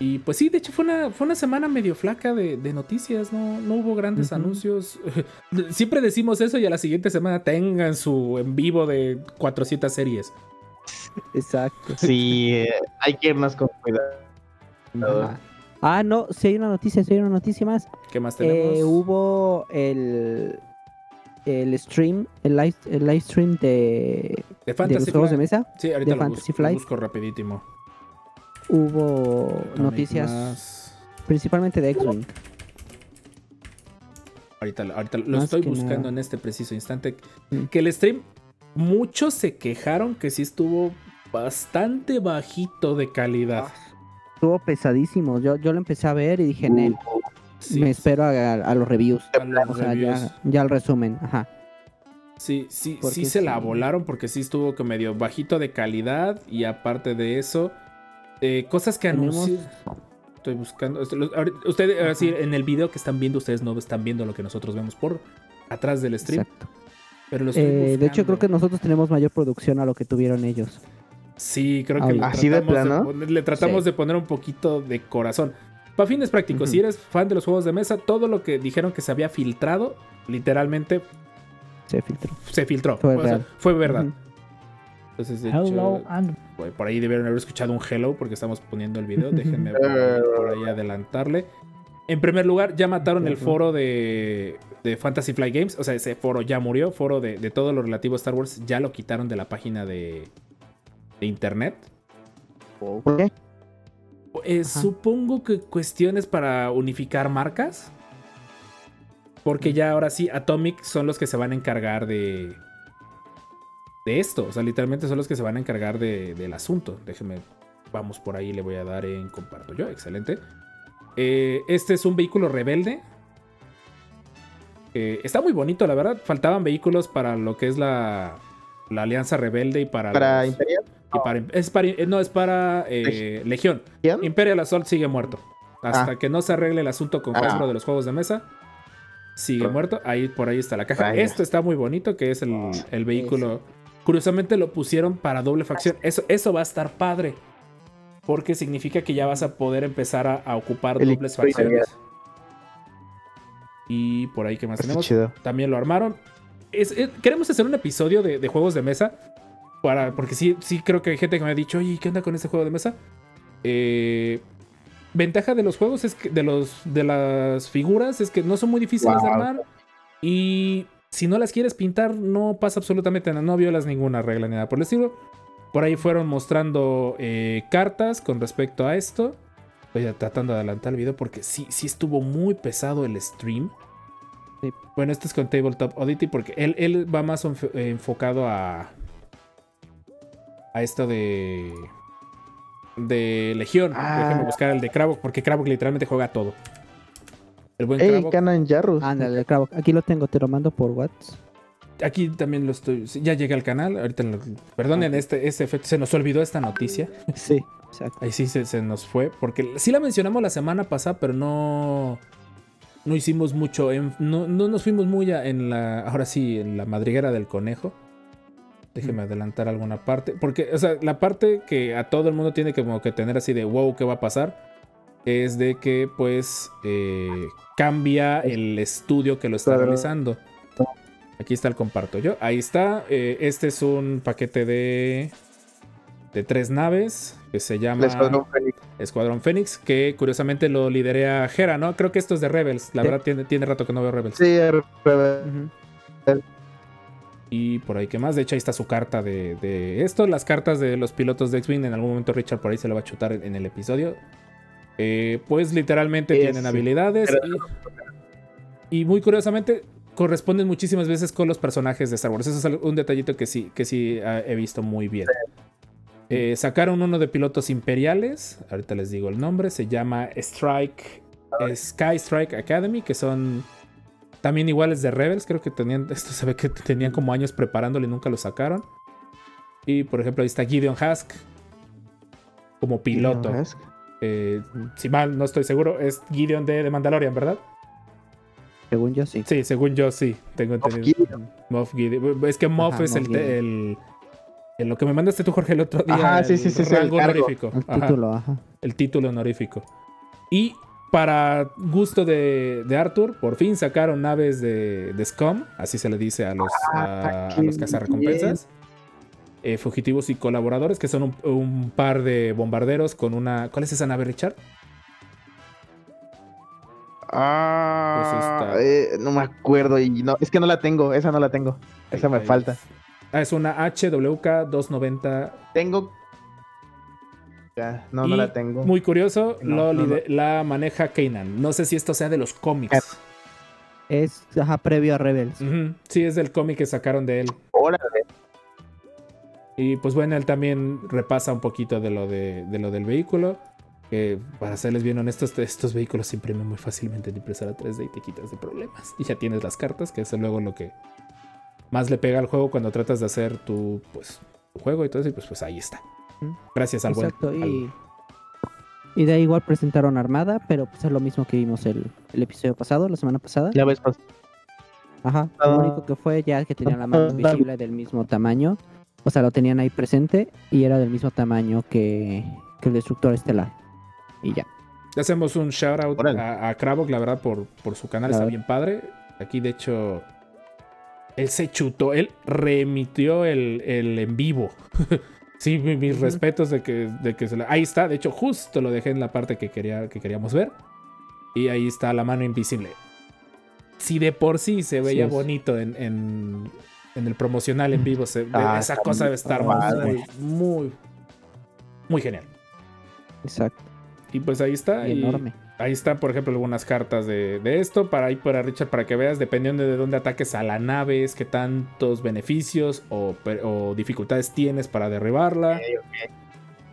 y pues sí, de hecho fue una, fue una semana medio flaca de, de noticias, ¿no? No hubo grandes anuncios. Siempre decimos eso y a la siguiente semana tengan su en vivo de 400 series. Exacto. Sí, eh, hay que irnos con cuidado. Ajá. Ah, no, si hay una noticia, si hay una noticia más. ¿Qué más tenemos? Eh, hubo el, el stream, el live, el live stream de, de de Fantasy los juegos de Flight. mesa. Sí, ahorita de lo, Fantasy lo busco rapidísimo. Hubo Atomic noticias principalmente de X-Wing. Ahorita, ahorita lo Más estoy buscando nada. en este preciso instante. Mm. Que el stream, muchos se quejaron que sí estuvo bastante bajito de calidad. Estuvo pesadísimo. Yo, yo lo empecé a ver y dije, Nel, Sí, me espero a, a los reviews. a los O sea, reviews. ya, ya el resumen. Ajá. Sí, sí, sí se la volaron porque sí estuvo que medio bajito de calidad y aparte de eso, eh, cosas que anuncié. Estoy buscando. Ustedes, así, en el video que están viendo, ustedes no están viendo lo que nosotros vemos por atrás del stream. Exacto. Pero lo estoy Eh, de hecho, creo que nosotros tenemos mayor producción a lo que tuvieron ellos. Sí, creo que le ¿Así de tratamos, plano? poner, le tratamos Sí. de poner un poquito de corazón. Para fines prácticos, si eres fan de los juegos de mesa, todo lo que dijeron que se había filtrado, literalmente Se filtró. se filtró. Fue O sea, real. fue verdad. Entonces, de Hello hecho, and Por por ahí debieron haber escuchado un hello porque estamos poniendo el video. Déjenme por ahí, por ahí adelantarle. En primer lugar, ya mataron el foro de, de Fantasy Flight Games. O sea, ese foro ya murió. Foro de, de todo lo relativo a Star Wars ya lo quitaron de la página de, de internet. ¿Por qué? Eh, supongo que cuestiones para unificar marcas. Porque ya ahora sí, Atomic son los que se van a encargar de. De esto. O sea, literalmente son los que se van a encargar de- del asunto. Déjenme. Vamos por ahí, le voy a dar en comparto yo. Excelente. Eh, este es un vehículo rebelde. Eh, está muy bonito, la verdad. Faltaban vehículos para lo que es la, la Alianza Rebelde y para. ¿Para los- Imperial? y para- es para, eh, no, es para eh, Legión. ¿Quién? Imperial Assault sigue muerto. Hasta Ah. que no se arregle el asunto con Ah. Hasbro de los juegos de mesa, sigue Ah. muerto. Ahí por ahí está la caja. Vaya. Esto está muy bonito, que es el, el vehículo. Curiosamente lo pusieron para doble facción. Eso, eso va a estar padre. Porque significa que ya vas a poder empezar a, a ocupar El dobles facciones. Y por ahí, ¿qué más tenemos? chido. También lo armaron. Es- eh, queremos hacer un episodio de, de juegos de mesa. Para, porque sí, sí creo que hay gente que me ha dicho, oye, ¿qué onda con este juego de mesa? Eh, ventaja de los juegos es que de los de las figuras es que no son muy difíciles de armar. Y si no las quieres pintar, no pasa absolutamente nada. No violas ninguna regla ni nada por el estilo. Por ahí fueron mostrando eh, cartas con respecto a esto. A tratando de adelantar el video porque sí, sí estuvo muy pesado el stream. Sí. Bueno, este es con Tabletop Oddity porque él, él va más eh, enfocado a. A esto de. De Legión. Ah. Déjenme buscar el de Kravok porque Kravok literalmente juega todo. El buen Ey. Canan Jarrus. Ándale, el Cravo. Aquí lo tengo, te lo mando por WhatsApp. Aquí también lo estoy. Ya llegué al canal. Ahorita lo- perdonen este, este efecto. Se nos olvidó esta noticia. Sí, exacto. Ahí sí se, se nos fue. Porque sí la mencionamos la semana pasada, pero no. No hicimos mucho. en- no, no nos fuimos muy a- en la. Ahora sí, en la madriguera del conejo. Déjeme adelantar alguna parte. Porque, o sea, la parte que a todo el mundo tiene que como que tener así de wow, ¿qué va a pasar? Es de que, pues, eh, cambia el estudio que lo está Claro. realizando. Aquí está el comparto yo. Ahí está. eh, este es un paquete de. De tres naves. Que se llama. Escuadrón Fénix. Escuadrón Fénix, que curiosamente lo liderea Hera, ¿no? Creo que esto es de Rebels. La Sí. verdad, tiene, tiene rato que no veo Rebels. Sí, Rebel. Ujú. Y por ahí, ¿qué más? De hecho, ahí está su carta de, de esto. Las cartas de los pilotos de X-Wing. En algún momento Richard por ahí se lo va a chutar en el episodio. Eh, pues literalmente tienen habilidades. Y, y muy curiosamente corresponden muchísimas veces con los personajes de Star Wars. Eso es un detallito que sí, que sí ah, he visto muy bien. Eh, sacaron uno de pilotos imperiales. Ahorita les digo el nombre. Se llama Strike. eh, Sky Strike Academy. Que son también iguales de Rebels. Creo que tenían. Esto se ve que tenían como años preparándolo y nunca lo sacaron. Y por ejemplo, ahí está Gideon Hask. Como piloto. Hask. Eh, si mal no estoy seguro, es Gideon de, de Mandalorian, ¿verdad? Según yo, sí. Sí, según yo sí, tengo Moff entendido. Gideon. Moff Gideon. Es que Moff Ajá, es el, Moff el, el- Lo que me mandaste tú, Jorge, el otro día. Ajá, sí, el sí, sí, sí, rango honorífico. El Ajá, título, ajá. el título honorífico. Y para gusto de, de Arthur, por fin sacaron naves de, de Scum, así se le dice a los, a, Ah, a los cazarrecompensas. Eh, fugitivos y colaboradores, que son un, un par de bombarderos con una. ¿Cuál es esa nave, Richard? Ah, Pues eh, no me acuerdo y no, es que no la tengo, esa no la tengo, esa me Ahí falta. es. Ah, es una HWK 290. Tengo. Ya, no, no la tengo. Muy curioso, No, lo no, lide- la maneja Kanan. No sé si esto sea de los cómics. Es ajá, previo a Rebels. Sí, es del cómic que sacaron de él. Órale. Y pues bueno, él también repasa un poquito de lo, de, de lo del vehículo. Que para serles bien honestos, estos vehículos se imprimen muy fácilmente en impresora 3D y te quitas de problemas. Y ya tienes las cartas, que es luego lo que más le pega al juego cuando tratas de hacer tu, pues, tu juego y todo eso. Y pues, pues ahí está. Gracias al buen. Exacto, al- y, y de ahí igual presentaron Armada, pero pues es lo mismo que vimos el, el episodio pasado, la semana pasada. Ya ves, pues. Ajá, Ah. lo único que fue ya que tenían la mano Ah. visible del mismo tamaño. O sea, lo tenían ahí presente y era del mismo tamaño que, que el destructor estelar. Y ya. Le hacemos un shout out a, a Kravok, la verdad, por, por su canal, está bien padre. Aquí, de hecho, él se chutó, él reemitió el, el en vivo. sí, mi- mis respetos de que, de que se la- Ahí está, de hecho, justo lo dejé en la parte que, quería, que queríamos ver. Y ahí está la mano invisible. Si de por sí se veía bonito en, en, en el promocional en vivo, se- Ah, esa está cosa debe estar muy, muy, muy genial. Exacto. Y pues ahí está. Y y- enorme. Ahí están, por ejemplo, algunas cartas de, de esto para ir para Richard, para que veas, dependiendo de dónde ataques a la nave, es qué tantos beneficios o, dificultades tienes para derribarla.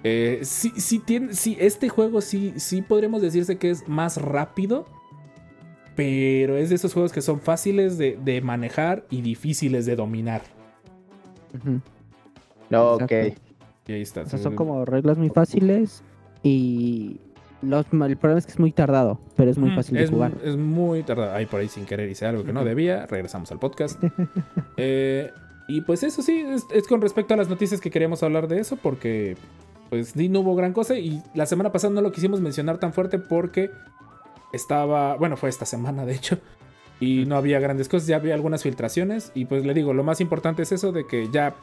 Eh, sí, sí, tiene, sí, este juego sí, sí podríamos decirse que es más rápido, pero es de esos juegos que son fáciles de, de manejar y difíciles de dominar. Ujú. Ok. Exacto. Y ahí está. O sea, son como reglas muy fáciles y los, el problema es que es muy tardado, pero es muy Mm, fácil es, de jugar. Es muy tardado. Ahí por ahí sin querer hice algo que no debía. Regresamos al podcast. Eh, y pues eso sí, es, es con respecto a las noticias que queríamos hablar de eso, porque pues sí, no hubo gran cosa. Y la semana pasada no lo quisimos mencionar tan fuerte porque estaba, bueno, fue esta semana de hecho. Y no había grandes cosas, ya había algunas filtraciones. Y pues le digo, lo más importante es eso de que ya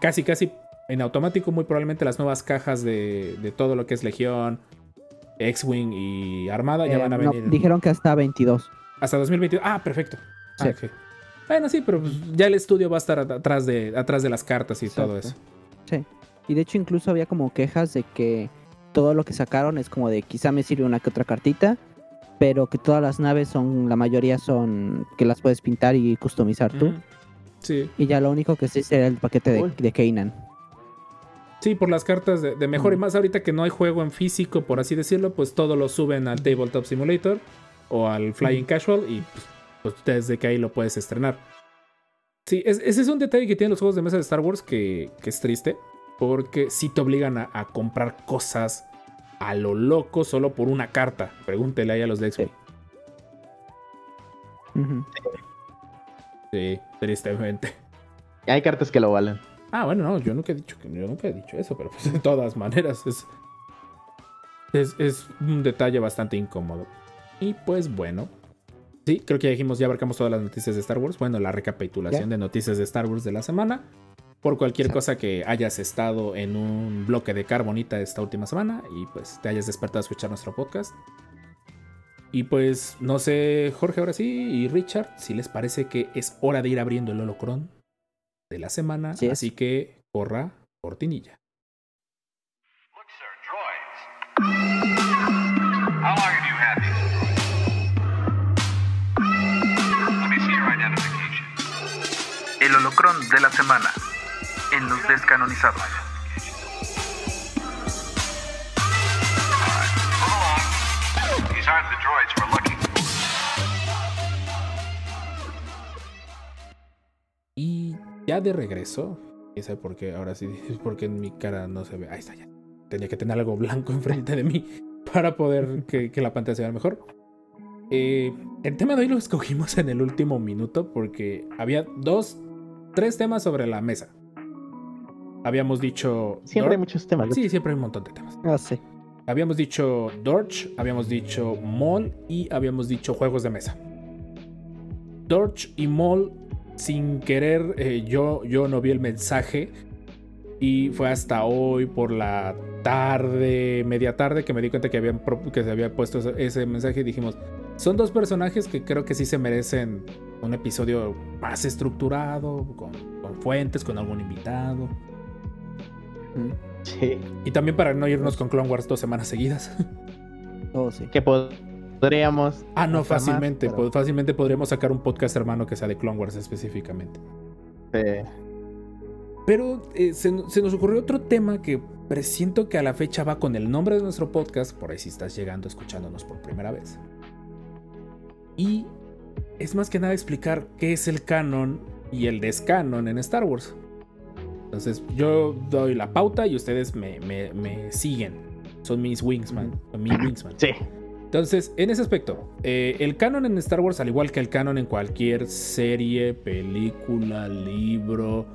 casi, casi en automático, muy probablemente las nuevas cajas de, de todo lo que es Legión, X-Wing y Armada ya Eh, van a no, venir. dijeron que hasta 22. Hasta 2022. Ah, perfecto. Ah, Sí. ok. Bueno, sí, pero pues, ya el estudio va a estar at- atrás de, atrás de las cartas y todo eso. Sí. Y de hecho incluso había como quejas de que todo lo que sacaron es como de quizá me sirve una que otra cartita, pero que todas las naves son, la mayoría son que las puedes pintar y customizar tú. Sí, Y ya lo único que sí será el paquete de, de Kanan. sí, por las cartas de, de mejor y más ahorita que no hay juego en físico, por así decirlo, pues todo lo suben al Tabletop Simulator o al Flying Casual y pues, pues, desde que ahí lo puedes estrenar. Sí, es- ese es un detalle que tienen los juegos de mesa de Star Wars que, que es triste, porque sí te obligan a, a comprar cosas a lo loco solo por una carta. Pregúntele ahí a los de X-Wing. Sí, tristemente. Hay cartas que lo valen. Ah, bueno, no, yo nunca he dicho que yo nunca he dicho eso, pero pues de todas maneras es, es, es un detalle bastante incómodo. Y pues bueno. Sí, creo que ya dijimos, ya abarcamos todas las noticias de Star Wars. Bueno, la recapitulación de noticias de Star Wars de la semana. Por cualquier cosa que hayas estado en un bloque de carbonita esta última semana y pues te hayas despertado a escuchar nuestro podcast. Y pues no sé, Jorge, ahora sí, y Richard, si les parece que es hora de ir abriendo el holocron de la semana. Así es. Así que corra cortinilla. El holocrón de la semana en los descanonizados. Y ya de regreso, y sé por qué, ahora sí, porque en mi cara no se ve. Ahí está ya. Tenía que tener algo blanco enfrente de mí para poder que, que la pantalla se vea mejor. Eh, el tema de hoy lo escogimos en el último minuto porque había dos, tres temas sobre la mesa. Habíamos dicho. Siempre hay muchos temas. Sí, siempre hay un montón de temas. Ah, sí. Habíamos dicho Dorch, habíamos dicho Mall y habíamos dicho juegos de mesa. Dorch y Mall, sin querer, eh, yo, yo no vi el mensaje. Y fue hasta hoy por la tarde, media tarde, que me di cuenta que, habían, que se había puesto ese- ese mensaje y dijimos, son dos personajes que creo que sí se merecen un episodio más estructurado, con, con fuentes, con algún invitado. Sí. Y también para no irnos con Clone Wars dos semanas seguidas. Oh, sí. Que podríamos. Ah, no, hacer más, fácilmente. pero- Fácilmente podríamos sacar un podcast hermano que sea de Clone Wars específicamente. Sí. Pero eh, se, se nos ocurrió otro tema que presiento que a la fecha va con el nombre de nuestro podcast, por ahí si estás llegando escuchándonos por primera vez. Y es más que nada explicar qué es el canon y el descanon en Star Wars. Entonces yo doy la pauta y ustedes me, me- me siguen. Son mis wingsman. Son mi wingsman. Sí. Entonces, en ese aspecto, eh, el canon en Star Wars, al igual que el canon en cualquier serie, película, libro,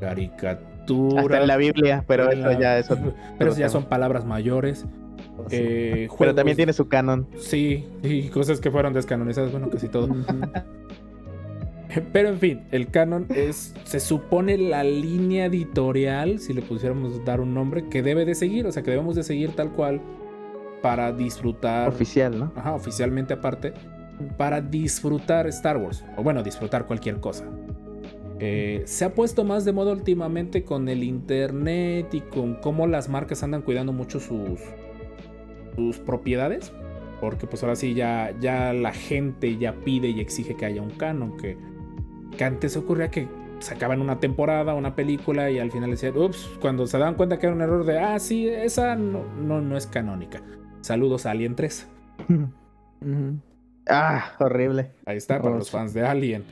caricatura. Hasta en la Biblia, pero en eso la- ya es otro. Pero eso ya tema. son palabras mayores. sí. Eh, Pero también tiene su canon. Sí, y cosas que fueron descanonizadas, bueno, casi todo. Pero en fin, el canon es, se supone la línea editorial, si le pusiéramos dar un nombre, que debe de seguir, o sea, que debemos de seguir tal cual para disfrutar, Oficial, ¿no? ajá, oficialmente aparte, para disfrutar Star Wars, o bueno, disfrutar cualquier cosa. Eh, se ha puesto más de moda últimamente con el internet y con cómo las marcas andan cuidando mucho sus, sus propiedades. Porque pues ahora sí ya, ya la gente ya pide y exige que haya un canon. Que, que antes ocurría que sacaban una temporada, una película y al final decían, ups, cuando se daban cuenta que era un error de, ah, sí, esa no, no, no es canónica. Saludos a Alien 3. Ujú. Ah, horrible. Ahí está, para los fans de Alien.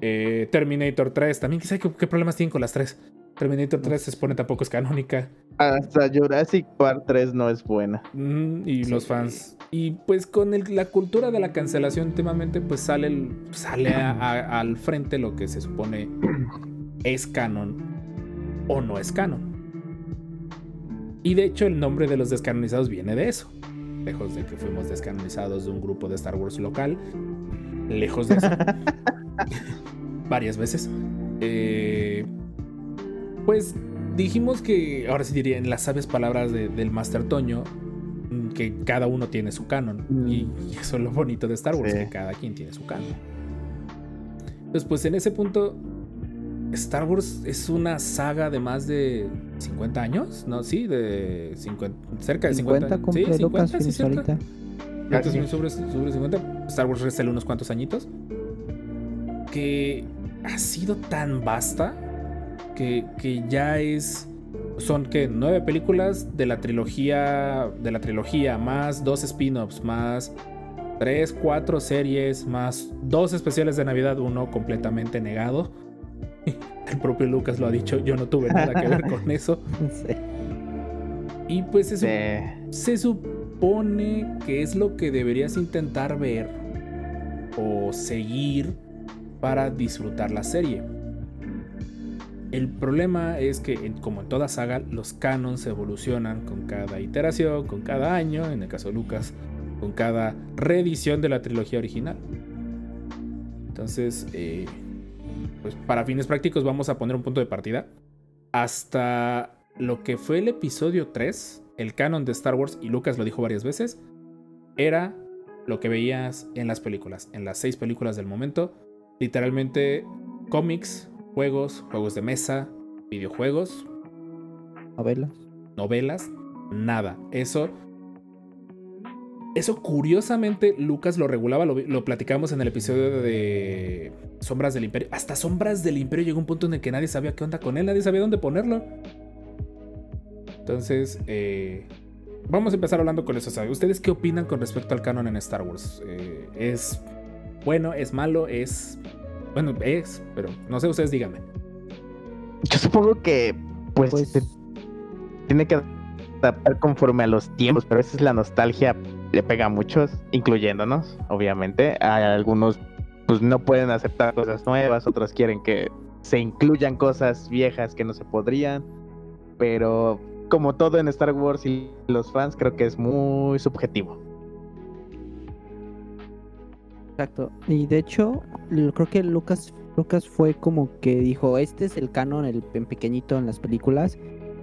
Eh, Terminator 3, también quizá qué, qué problemas tienen con las tres. Terminator 3 se supone tampoco es canónica. Hasta Jurassic Park 3 no es buena. Mm, y Sí. los fans. Y pues con el- la cultura de la cancelación últimamente, pues sale, el- sale a- a- al frente lo que se supone es canon o no es canon. Y de hecho el nombre de los descanonizados viene de eso. Lejos de que fuimos descanonizados de un grupo de Star Wars local. Lejos de eso. Varias veces. Eh, pues dijimos que, ahora sí diría en las sabias palabras de- del Master Toño, mm, que cada uno tiene su canon. Mm. Y, y eso es lo bonito de Star Wars, Sí. que cada quien tiene su canon. Entonces, pues en ese punto, Star Wars es una saga de más de 50 años, ¿no? Sí, de 50, cerca de 50. 50 cumple sí, 50, sí, ahorita. Sobre, sobre 50. Star Wars resta unos cuantos añitos. Que ha sido tan vasta que, que ya es. Son que nueve películas de la trilogía. De la trilogía, más dos spin-offs, más tres, cuatro series, más dos especiales de Navidad, uno completamente negado. El propio Lucas lo ha dicho, yo no tuve nada que ver con eso. Sí. Y pues es un Sí. se supone que es lo que deberías intentar ver o seguir para disfrutar la serie. El problema es que, como en toda saga, los canons evolucionan con cada iteración, con cada año, en el caso de Lucas, con cada reedición de la trilogía original. Entonces, eh, pues para fines prácticos vamos a poner un punto de partida. Hasta lo que fue el episodio 3, el canon de Star Wars, y Lucas lo dijo varias veces, era lo que veías en las películas, en las seis películas del momento. Literalmente cómics, juegos, juegos de mesa, videojuegos, Novelas. novelas, nada. Eso. Eso curiosamente Lucas lo regulaba, lo, platicamos en el episodio de Sombras del Imperio. Hasta Sombras del Imperio llegó un punto en el que nadie sabía qué onda con él, nadie sabía dónde ponerlo. Entonces, eh, vamos a empezar hablando con eso. ¿sabe? ¿Ustedes qué opinan con respecto al canon en Star Wars? Eh, ¿Es bueno? ¿Es malo? ¿Es... Bueno, es, pero no sé, ustedes díganme. Yo supongo que, pues, Pues se tiene que adaptar conforme a los tiempos, pero esa es la nostalgia, le pega a muchos, incluyéndonos, obviamente. Hay algunos, pues, no pueden aceptar cosas nuevas, otros quieren que se incluyan cosas viejas que no se podrían, pero como todo en Star Wars y los fans, creo que es muy subjetivo. Exacto. Y de hecho, creo que Lucas, Lucas fue como que dijo, este es el canon, el en pequeñito en las películas,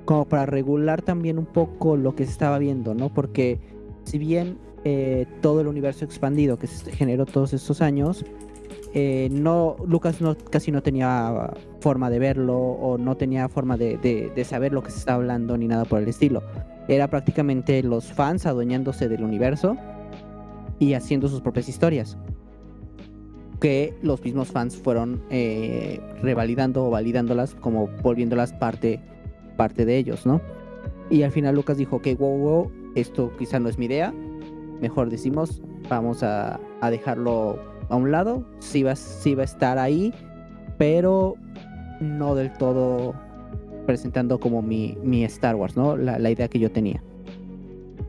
como para regular también un poco lo que se estaba viendo, ¿no? Porque si bien eh, todo el universo expandido que se generó todos estos años, eh, no, Lucas no, casi no tenía forma de verlo o no tenía forma de, de- de saber lo que se estaba hablando ni nada por el estilo. Era prácticamente los fans adueñándose del universo y haciendo sus propias historias que los mismos fans fueron eh, revalidando o validándolas como volviéndolas parte, parte de ellos, ¿no? Y al final Lucas dijo, ok, wow, wow, esto quizá no es mi idea, mejor decimos, vamos a, dejarlo a un lado, sí va, sí va a estar ahí, pero no del todo presentando como mi, mi Star Wars, ¿no? La, la idea que yo tenía.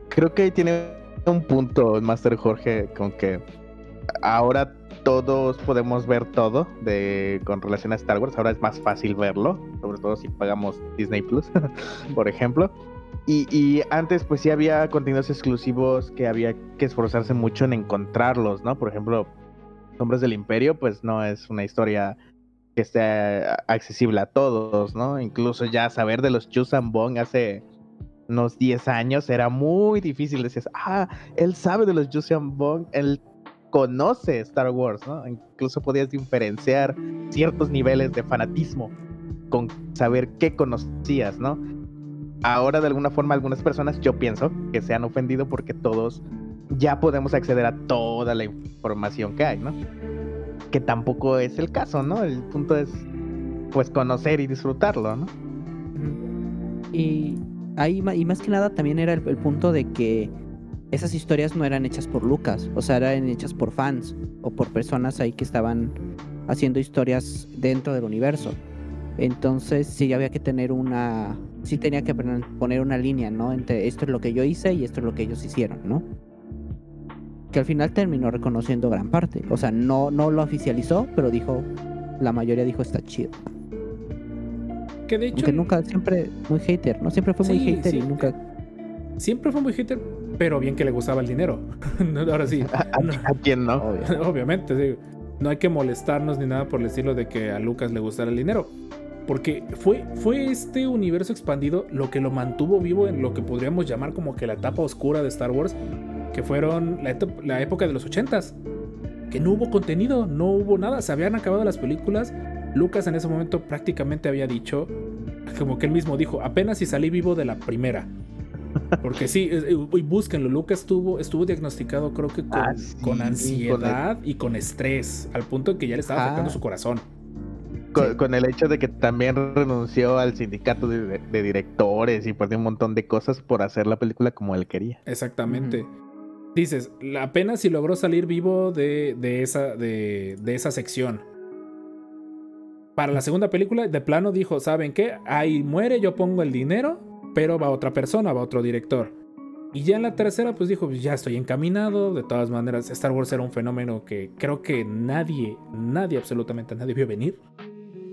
Creo que ahí tiene un punto Master Jorge con que ahora todos podemos ver todo de con relación a Star Wars. Ahora es más fácil verlo, sobre todo si pagamos Disney Plus, por ejemplo. Y, antes pues sí había contenidos exclusivos que había que esforzarse mucho en encontrarlos, ¿no? Por ejemplo, Sombras del Imperio pues no es una historia que esté accesible a todos, ¿no? Incluso ya saber de los Chusan Bong hace unos 10 años era muy difícil. Decías, ah, él sabe de los Chusan Bong, él conoce Star Wars, ¿no? Incluso podías diferenciar ciertos niveles de fanatismo con saber qué conocías, ¿no? Ahora de alguna forma algunas personas yo pienso que se han ofendido porque todos ya podemos acceder a toda la información que hay, ¿no? Que tampoco es el caso, ¿no? El punto es pues conocer y disfrutarlo, ¿no? Y ahí y más que nada también era el, el punto de que esas historias no eran hechas por Lucas, o sea, eran hechas por fans o por personas ahí que estaban haciendo historias dentro del universo. Entonces sí había que tener una, sí tenía que poner- una línea, ¿no? Entre esto es lo que yo hice y esto es lo que ellos hicieron, ¿no? Que al final terminó reconociendo gran parte. O sea, no, no lo oficializó, pero dijo, la mayoría dijo está chido. Que de hecho. Aunque nunca, siempre muy hater, ¿no? Siempre fue muy Sí, hater sí. y nunca... Siempre fue muy hater, pero bien que le gustaba el dinero. No, Ahora sí. ¿A, a- No. a quién no? Obviamente, sí. No hay que molestarnos ni nada por el estilo de que a Lucas le gustara el dinero. Porque fue, fue este universo expandido lo que lo mantuvo vivo en lo que podríamos llamar como que la etapa oscura de Star Wars, que fueron la, la época de los 80s. Que no hubo contenido, no hubo nada, se habían acabado las películas. Lucas en ese momento prácticamente había dicho, como que él mismo dijo, apenas si salí vivo de la primera. Porque sí, es- y búsquenlo, Lucas estuvo, estuvo diagnosticado creo que con, Ah, sí, con con ansiedad y con estrés, al punto de que ya le estaba Ah. afectando su corazón. Con, con el hecho de que también renunció al sindicato de, de directores y perdió un montón de cosas por hacer la película como él quería. Exactamente. Dices, la- apenas si logró salir vivo de, de esa, de, de esa sección. Para la segunda película, de plano dijo, ¿saben qué? Ahí muere, yo pongo el dinero, pero va otra persona, va otro director. Y ya en la tercera, pues dijo, pues ya estoy encaminado. De todas maneras, Star Wars era un fenómeno que creo que nadie, nadie, absolutamente nadie vio venir.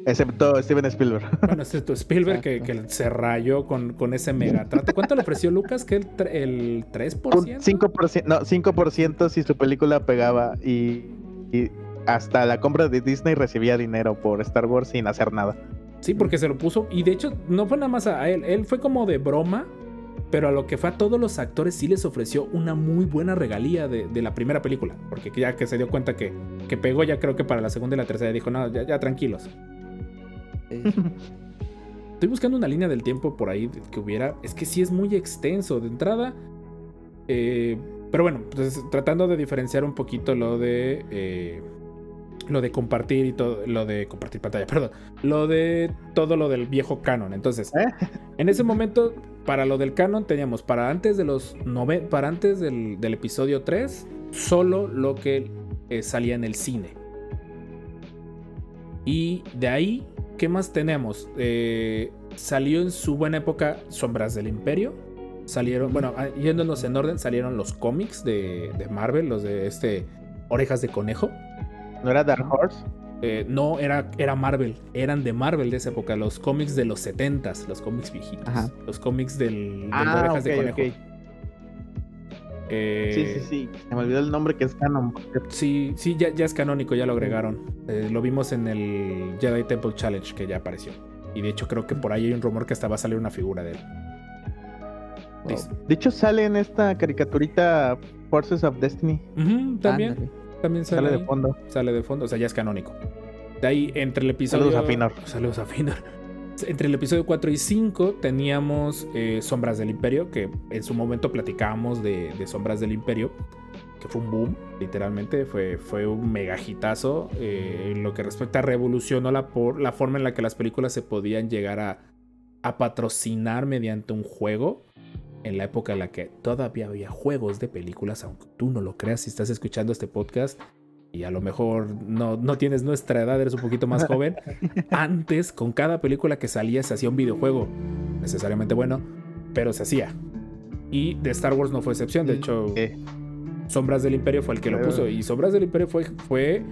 Excepto Steven Spielberg. Bueno, excepto Spielberg que, que se rayó con, con ese megatrato. ¿Cuánto le ofreció Lucas? ¿Que el, el 3%? Un 5%, no, 5% si su película pegaba y, y hasta la compra de Disney recibía dinero por Star Wars sin hacer nada. Sí, porque se lo puso. Y de hecho, no fue nada más a él. Él fue como de broma. Pero a lo que fue a todos los actores sí les ofreció una muy buena regalía de, de la primera película. Porque ya que se dio cuenta que, que pegó, ya creo que para la segunda y la tercera dijo, no, ya, ya tranquilos. eh, Estoy buscando una línea del tiempo por ahí que hubiera. Es que sí es muy extenso. De entrada. eh, pero bueno, pues, tratando de diferenciar un poquito lo de. eh, lo de compartir y todo. Lo de compartir pantalla, perdón. Lo de todo lo del viejo canon. Entonces, ¿Eh? en ese momento, para lo del canon, teníamos para antes de los. nove- para antes del, del episodio 3, solo lo que eh, salía en el cine. Y de ahí, ¿qué más tenemos? Eh, salió en su buena época Sombras del Imperio. Salieron, bueno, ah, yéndonos en orden, salieron los cómics de, de Marvel, los de este Orejas de Conejo. ¿No era Dark Horse? Eh, no, era, era Marvel, eran de Marvel de esa época, los cómics de los 70s, los cómics viejitos, Ajá. los cómics del, del Ah, Orejas de ok, Conejo. ok. Eh, Sí, sí, sí. Se me olvidó el nombre que es canon. Sí, sí, ya, ya es canónico, ya lo agregaron. Eh, lo vimos en el Jedi Temple Challenge que ya apareció. Y de hecho creo que por ahí hay un rumor que hasta va a salir una figura de él. De hecho, sale en esta caricaturita Forces of Destiny. También. También sale, Sale de fondo. Sale de fondo, o sea, ya es canónico. De ahí, entre el episodio. Saludos a Finor. Saludos a Finor. Entre el episodio 4 y 5 teníamos eh, Sombras del Imperio, que en su momento platicábamos de, de Sombras del Imperio, que fue un boom, literalmente, fue, fue un mega hitazo. eh, en lo que respecta a revolucionó la, por, la forma en la que las películas se podían llegar a, a patrocinar mediante un juego. En la época en la que todavía había juegos de películas, aunque tú no lo creas si estás escuchando este podcast, y a lo mejor no, no tienes nuestra edad, eres un poquito más joven, antes con cada película que salía se hacía un videojuego, necesariamente bueno, pero se hacía. Y de Star Wars no fue excepción, de hecho, Eh, Sombras del Imperio fue el que lo puso, y Sombras del Imperio fue, fue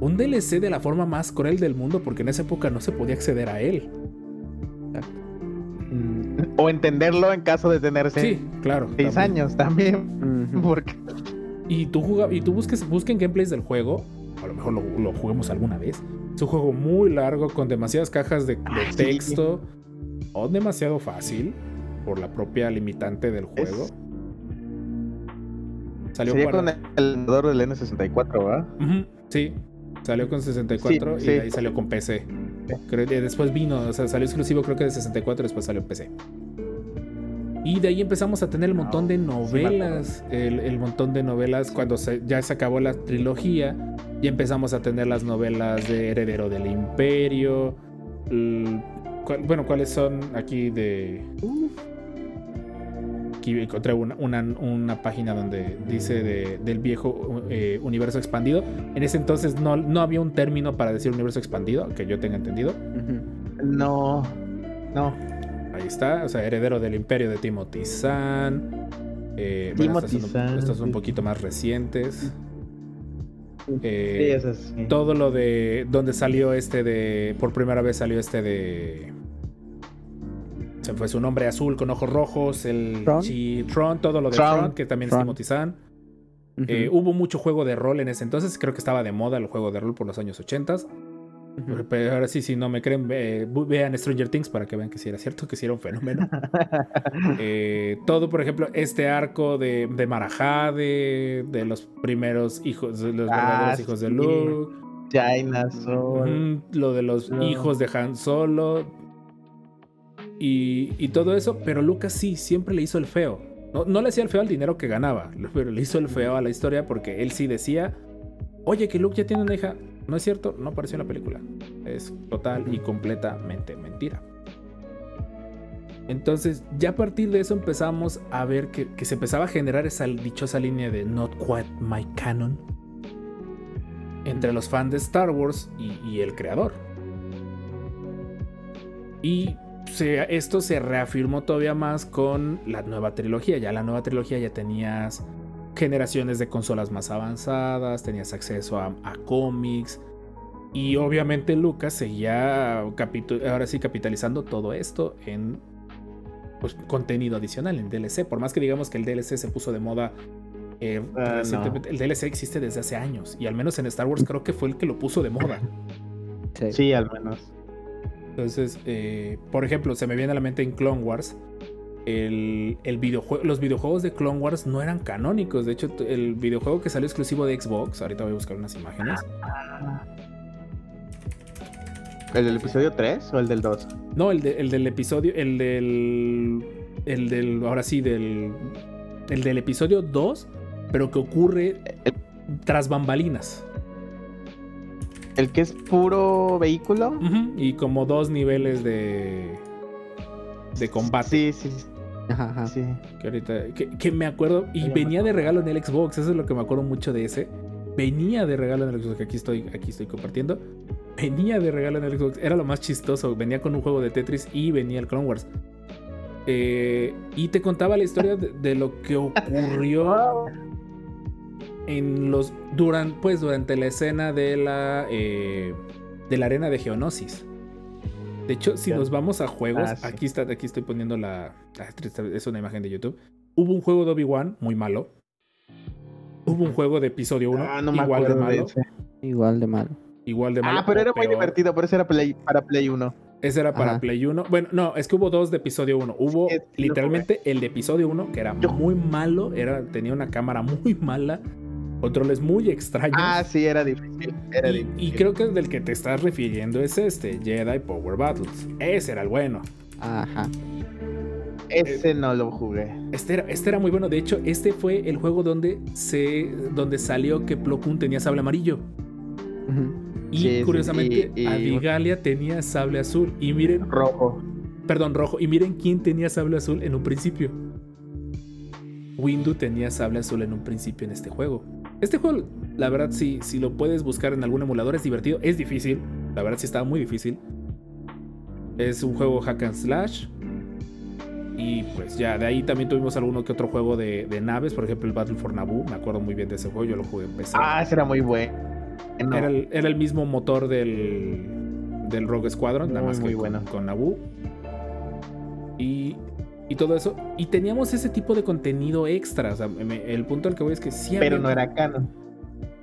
un DLC de la forma más cruel del mundo, porque en esa época no se podía acceder a él. O entenderlo en caso de tener seis Sí, claro. también. años también. Porque Y tú y tú busques, busquen gameplays del juego. A lo mejor lo, lo juguemos alguna vez. Es un juego muy largo con demasiadas cajas de, de Ah, sí. texto. O demasiado fácil. Por la propia limitante del juego. Es- Salió sería para- con el emulador del N64, ¿verdad? Sí. Salió con 64 Sí, y sí. ahí salió con PC. Creo que después vino, o sea, salió exclusivo creo que de 64 y después salió en PC. Y de ahí empezamos a tener el montón de me novelas, el, el montón de novelas cuando se- ya se acabó la trilogía, ya empezamos a tener las novelas de Heredero del Imperio. bueno, ¿cuáles son aquí de... Aquí encontré una, una, una página donde dice de- del viejo eh, universo expandido. En ese entonces no, no había un término para decir universo expandido, que yo tenga entendido. No. No. Ahí está, o sea, heredero del imperio de Timothy Zahn. Eh, bueno, estas son, Zahn, estas son un poquito más recientes. Sí, Eh, sí. todo lo de donde salió este de por primera vez salió este de se fue su nombre azul con ojos rojos el Tron. Tron, todo lo de Tron. Tron, que también es Tron. Timothy Zahn. Eh, hubo mucho juego de rol en ese entonces, creo que estaba de moda el juego de rol por los años 80. Pero ahora sí, si no me creen, ve- vean Stranger Things para que vean que sí era cierto, que sí era un fenómeno. Eh, todo, por ejemplo, este arco de, de Marajade, de los primeros hijos, de los Ah, verdaderos hijos de. Luke, China ujú, lo de los No. hijos de Han Solo y, y todo eso, pero Lucas sí, siempre le hizo el feo. No, no le hacía el feo al dinero que ganaba, pero le hizo el feo a la historia porque él sí decía, oye, que Luke ya tiene una hija. No es cierto, no apareció en la película. Es total y completamente mentira. Entonces, ya a partir de eso empezamos a ver que, se empezaba a generar esa dichosa línea de not quite my canon entre los fans de Star Wars y, y el creador. Y se- esto se reafirmó todavía más con la nueva trilogía. Ya la nueva trilogía ya tenías generaciones de consolas más avanzadas, tenías acceso a, a cómics. Y obviamente Lucas seguía ahora sí capitalizando todo esto en pues, contenido adicional, en DLC. Por más que digamos que el DLC se puso de moda eh, Ah, recientemente, el DLC existe desde hace años. Y al menos en Star Wars creo que fue el que lo puso de moda. Sí. Sí, al menos. Entonces, eh, por ejemplo, se me viene a la mente en Clone Wars. El, el videojue- los videojuegos de Clone Wars no eran canónicos. De hecho, el videojuego que salió exclusivo de Xbox, ahorita voy a buscar unas imágenes. ¿El del episodio 3 o el del 2? No, el, de- el del episodio, el del. El del. Ahora sí, del. El del episodio 2, pero que ocurre tras bambalinas. ¿El que es puro vehículo? Y como dos niveles de. de combate. Sí, sí, sí. Ajá, ajá. sí. Que ahorita. Que, que me acuerdo. Y venía de regalo en el Xbox. Eso es lo que me acuerdo mucho de ese. Venía de regalo en el Xbox. Que aquí estoy, aquí estoy compartiendo. Venía de regalo en el Xbox. Era lo más chistoso. Venía con un juego de Tetris y venía el Clone Wars. Eh, y te contaba la historia de, de lo que ocurrió en los. Duran, pues durante la escena de la. eh, de la arena de Geonosis. De hecho, si nos vamos a juegos, Ah, sí. aquí está, aquí estoy poniendo la. Ah, Es una imagen de YouTube. Hubo un juego de Obi-Wan muy malo. Hubo un juego de episodio 1 Ah, no me igual de malo. Igual de malo. Igual de malo. Ah, pero era muy peor. divertido, por eso era Play, para Play 1. Ese era para Ajá. Play 1. Bueno, no, es que hubo dos de episodio 1. Hubo Sí, sí, lo literalmente el de episodio 1, que era Yo- muy malo. Era, tenía una cámara muy mala. Controles muy extraños. Ah, sí, era difícil. Era y, difícil. y creo que del que te estás refiriendo es este, Jedi Power Battles. Ese era el bueno. Ajá. Ese no lo jugué. Este era, este era muy bueno. De hecho, este fue el juego donde se donde salió que Plo Koon tenía sable amarillo. Y Sí, sí, curiosamente, y- y- Adigalia tenía sable azul. Y miren, Rojo. perdón, rojo. Y miren quién tenía sable azul en un principio. Windu tenía sable azul en un principio en este juego. Este juego, la verdad, sí, si lo puedes buscar en algún emulador, es divertido. Es difícil. La verdad, sí estaba muy difícil. Es un juego hack and slash. Y pues ya, de ahí también tuvimos alguno que otro juego de, de naves. Por ejemplo, el Battle for Naboo. Me acuerdo muy bien de ese juego. Yo lo jugué en PC. Ah, ese era muy bueno. Era, el, era el mismo motor del, del Rogue Squadron, nada más que muy con- bueno. con, Naboo. Y y todo eso. Y teníamos ese tipo de contenido extra. O sea, me- el punto al que voy es que sí Pero había- no era canon.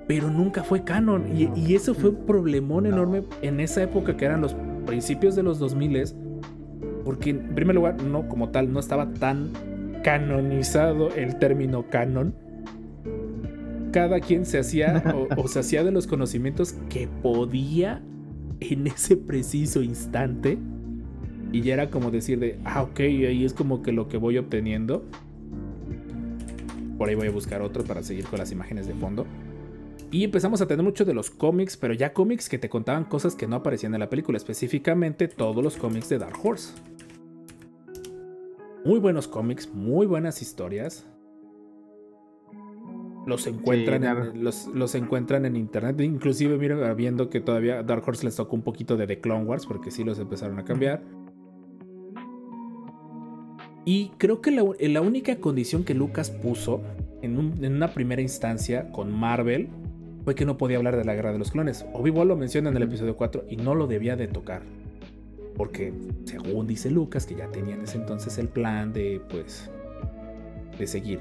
pero nunca fue canon. Y, y eso fue un problemón enorme en esa época que eran los principios de los 2000 porque en primer lugar, no como tal, no estaba tan canonizado el término canon. Cada quien se hacía o, se hacía de los conocimientos que podía en ese preciso instante. Y ya era como decir de, ah, ok, ahí es como que lo que voy obteniendo. Por ahí voy a buscar otro para seguir con las imágenes de fondo. Y empezamos a tener mucho de los cómics, pero ya cómics que te contaban cosas que no aparecían en la película, específicamente todos los cómics de Dark Horse. Muy buenos cómics, muy buenas historias. Los encuentran, en, los, los encuentran en internet. Inclusive, mira, viendo que todavía Dark Horse les tocó un poquito de The Clone Wars, porque sí los empezaron a cambiar. Y creo que la, la única condición que Lucas puso en, un- en una primera instancia con Marvel fue que no podía hablar de la guerra de los clones. Obi-Wan lo menciona en el episodio 4 y no lo debía de tocar. Porque, según dice Lucas, que ya tenía en ese entonces el plan de, pues, de seguir.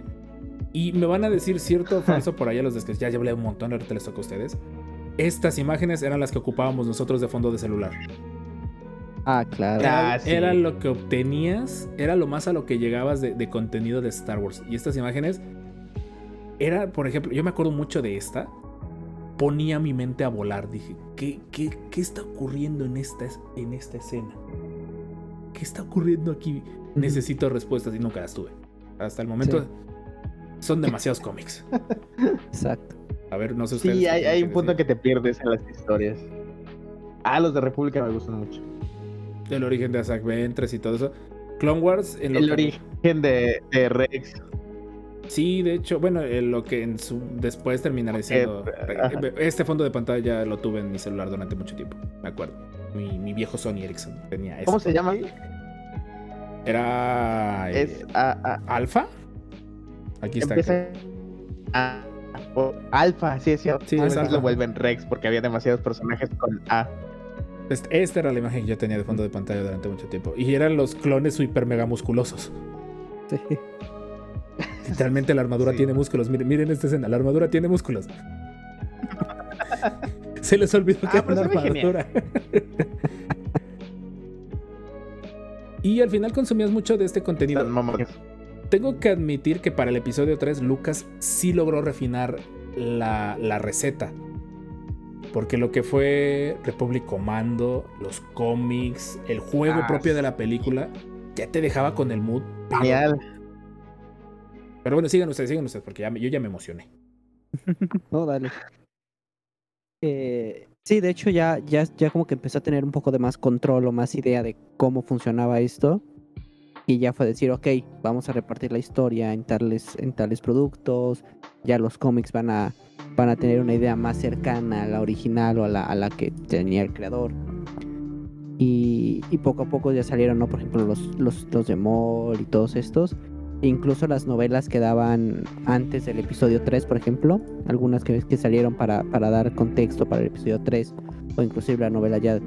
Y me van a decir cierto o falso por allá los de que ya, ya hablé un montón, ahorita les toca a ustedes. Estas imágenes eran las que ocupábamos nosotros de fondo de celular. Ah, claro. Era, Ah, sí. era lo que obtenías, era lo más a lo que llegabas de, de contenido de Star Wars. Y estas imágenes, era, por ejemplo, yo me acuerdo mucho de esta. Ponía mi mente a volar. Dije, ¿qué, qué, qué está ocurriendo en esta, es- en esta escena? ¿Qué está ocurriendo aquí? Necesito respuestas y nunca las tuve. Hasta el momento Sí. son demasiados cómics. Exacto. A ver, no sé ustedes. Sí, hay, un punto decir. que te pierdes en las historias. Ah, los de República me gustan mucho. El origen de Zack Ventres y todo eso. Clone Wars en lo El que- origen de, de Rex. Sí, de hecho, bueno, eh, lo que en su, después terminaré siendo. Eh, ajá. este fondo de pantalla lo tuve en mi celular durante mucho tiempo, me acuerdo. Mi, mi viejo Sony Ericsson tenía eso. ¿Cómo se llama? Era. eh, Es a, a- ¿Alfa? Aquí está. a, o- Alfa, sí, es cierto. Sí, A es Alfa. lo vuelven Rex porque había demasiados personajes con A. Este- Esta era la imagen que yo tenía de fondo de pantalla durante mucho tiempo. Y eran los clones hiper mega musculosos. Sí. Literalmente la armadura Sí. tiene músculos. Miren, miren esta escena. La armadura tiene músculos. Se les olvidó que Ah, era pues una armadura. y al final consumías mucho de este contenido. Tengo que admitir que para el episodio 3 Lucas sí logró refinar la, la receta. Porque lo que fue Republic Commando, los cómics, el juego Ah, propio de la película, ya te dejaba con el mood. Genial. Pero bueno, sigan ustedes, sigan ustedes, porque ya yo ya me emocioné. No, dale. Eh, sí, de hecho ya, ya, ya como que empezó a tener un poco de más control o más idea de cómo funcionaba esto. Y ya fue decir, ok, vamos a repartir la historia en tales, en tales productos. Ya los cómics van a, van a tener una idea más cercana a la original o a la, a la que tenía el creador. Y, y poco a poco ya salieron, ¿no? Por ejemplo, los, los, los de Maul y todos estos. Incluso las novelas que daban antes del episodio 3, por ejemplo, algunas que, que salieron para, para dar contexto para el episodio 3, o inclusive la novela ya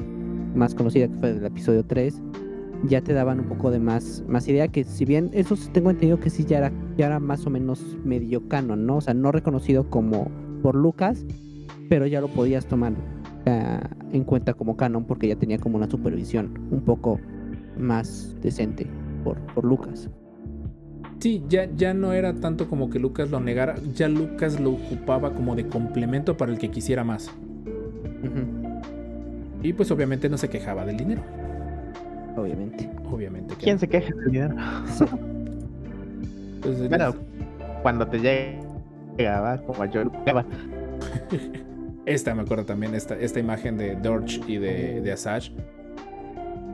más conocida que fue del episodio 3, ya te daban un poco de más, más idea que si bien eso tengo entendido que sí ya era, ya era más o menos medio canon, ¿no? O sea, no reconocido como por Lucas, pero ya lo podías tomar ah, en cuenta como canon porque ya tenía como una supervisión un poco más decente por Lucas. Sí, ya, ya no era tanto como que Lucas lo negara, ya Lucas lo ocupaba como de complemento para el que quisiera más. Y pues obviamente no se quejaba del dinero. obviamente. Obviamente. que ¿Quién no. se queja del dinero? Pues, Bueno, cuando te llega, va, como yo llegaba. Esta me acuerdo también, esta, esta imagen de Dorch y de, de Asajj.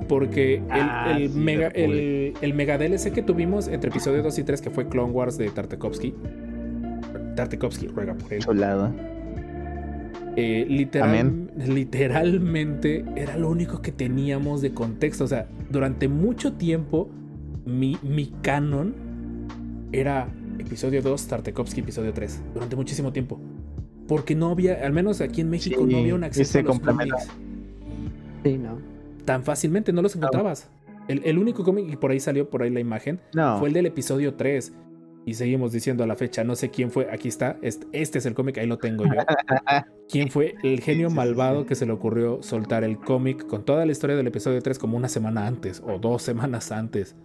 Porque el, Ah, el sí, mega, el, el mega DLC que tuvimos entre episodio 2 y 3, que fue Clone Wars de Tartakovsky. Tartakovsky ruega por él. Chulada. Eh, literal- literalmente era lo único que teníamos de contexto. O sea, durante mucho tiempo, mi, mi canon era episodio 2, Tartakovsky, episodio 3. Durante muchísimo tiempo. Porque no había, al menos aquí en México, Sí, no había un acceso a los complementa. Sí, no. Tan fácilmente, no los encontrabas. El, el único cómic, y por ahí salió por ahí la imagen, No. fue el del episodio 3. Y seguimos diciendo a la fecha, no sé quién fue, aquí está, este, este es el cómic, ahí lo tengo yo. ¿Quién fue el genio malvado que se le ocurrió soltar el cómic con toda la historia del episodio 3 como una semana antes o dos semanas antes?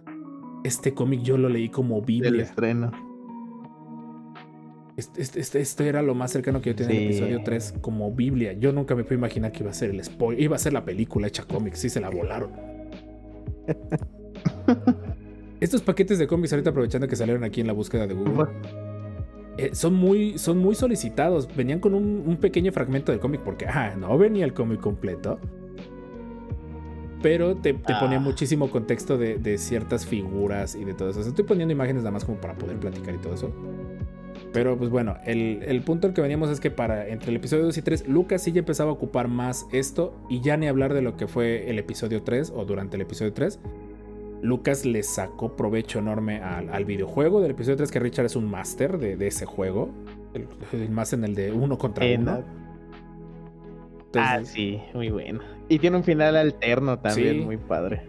Este cómic yo lo leí como Del Biblia. estreno. Este, este, este- este era lo más cercano que yo tenía al Sí. episodio 3 como Biblia. Yo nunca me pude imaginar que iba a ser el spoiler. Iba a ser la película hecha cómics. Sí, se la volaron. Estos paquetes de cómics, ahorita aprovechando que salieron aquí en la búsqueda de Google, eh, son, muy, son muy solicitados. Venían con un, un pequeño fragmento del cómic porque, ah, no venía el cómic completo. Pero te, te ponía Ah. muchísimo contexto de, de ciertas figuras y de todo eso. O sea, estoy poniendo imágenes nada más como para poder platicar y todo eso. Pero pues bueno, el, el punto al que veníamos es que para entre el episodio 2 y 3, Lucas sí ya empezaba a ocupar más esto y ya ni hablar de lo que fue el episodio 3 o durante el episodio 3. Lucas le sacó provecho enorme al, al videojuego del episodio 3, que Richard es un máster de, de ese juego. El, el más en el de uno contra Eh, uno. no. Ah, sí, muy bueno. Y tiene un final alterno también, Sí. muy padre.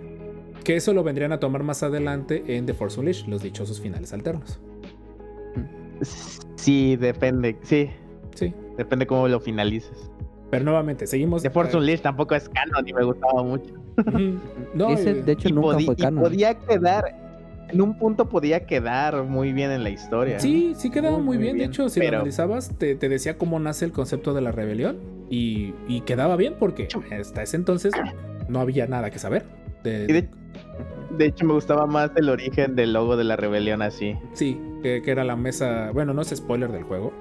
Que eso lo vendrían a tomar más adelante en The Force Unleashed, los dichosos finales alternos. Sí, depende, sí, Sí. depende cómo lo finalices. Pero nuevamente, seguimos. The Force Unleashed tampoco es canon y me gustaba mucho. No, Ese, eh, de hecho, y, nunca fue y canon. podía quedar, en un punto podía quedar muy bien en la historia. Sí, sí quedaba Muy, bien. De hecho, si lo analizabas, te, te decía cómo nace el concepto de la rebelión. Y, y quedaba bien porque hasta ese entonces no había nada que saber. de- Y de, de hecho, me gustaba más el origen del logo de la rebelión así. Sí, que, que era la mesa. Bueno, no es spoiler del juego.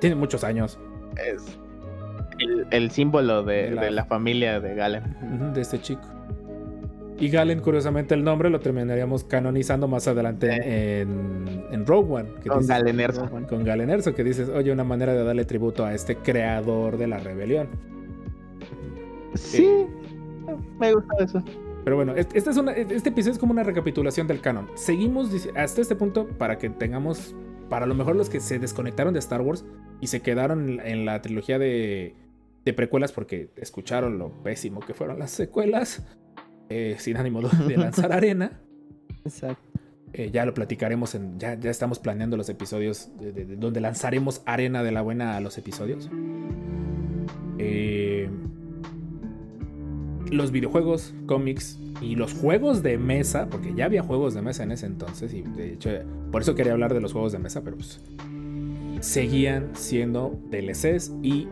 Tiene muchos años Es el, el símbolo de, De la- de la familia de Galen. de este chico. Y Galen, curiosamente, el nombre lo terminaríamos canonizando más adelante en, en Rogue One. que Con dices- Galen Erso. con Galen Erso, que dices, oye, una manera de darle tributo a este creador de la rebelión. Sí, me gusta eso. Pero bueno, es- esta es una- este episodio es como una recapitulación del canon. Seguimos hasta este punto para que tengamos, para lo mejor los que se desconectaron de Star Wars y se quedaron en, la trilogía de, de precuelas porque escucharon lo pésimo que fueron las secuelas, eh, sin ánimo de, de lanzar arena. Exacto. Eh, ya lo platicaremos, en, ya, ya estamos planeando los episodios de- de- de donde lanzaremos arena de la buena a los episodios. Eh, los videojuegos, cómics y los juegos de mesa, porque ya había juegos de mesa en ese entonces, y de hecho, por eso quería hablar de los juegos de mesa, pero pues seguían siendo DLCs y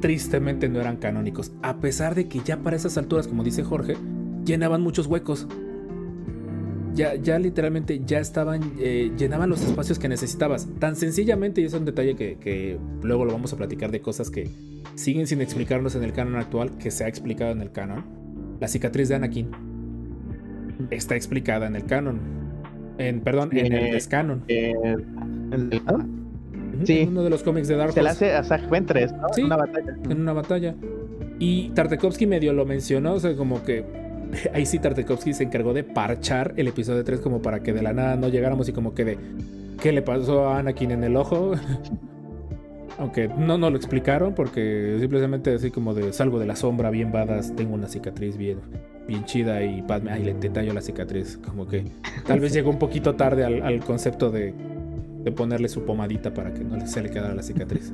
tristemente no eran canónicos, a pesar de que ya para esas alturas, como dice Jorge, llenaban muchos huecos. Ya, ya literalmente ya estaban, eh, llenaban los espacios que necesitabas. Tan sencillamente, y es un detalle que, que luego lo vamos a platicar de cosas que siguen sin explicarnos en el canon actual, que se ha explicado en el canon. La cicatriz de Anakin está explicada en el canon. En, perdón, en el Eh, descanon. Eh, ¿en el-? Ujú, sí. En uno de los cómics de Dark Se la hace a Zach Ventress, ¿no? Sí. En Una batalla. en una batalla. Y Tartakovsky medio lo mencionó, o sea, como que ahí sí Tartakovsky se encargó de parchar el episodio 3 como para que de la nada no llegáramos y como que de ¿qué le pasó a Anakin en el ojo? Aunque no nos lo explicaron porque simplemente así como de salgo de la sombra bien badas, tengo una cicatriz bien bien chida y Padme, ay, le te tallo la cicatriz, como que tal vez llegó un poquito tarde al, al concepto de, de ponerle su pomadita para que no se le quedara la cicatriz.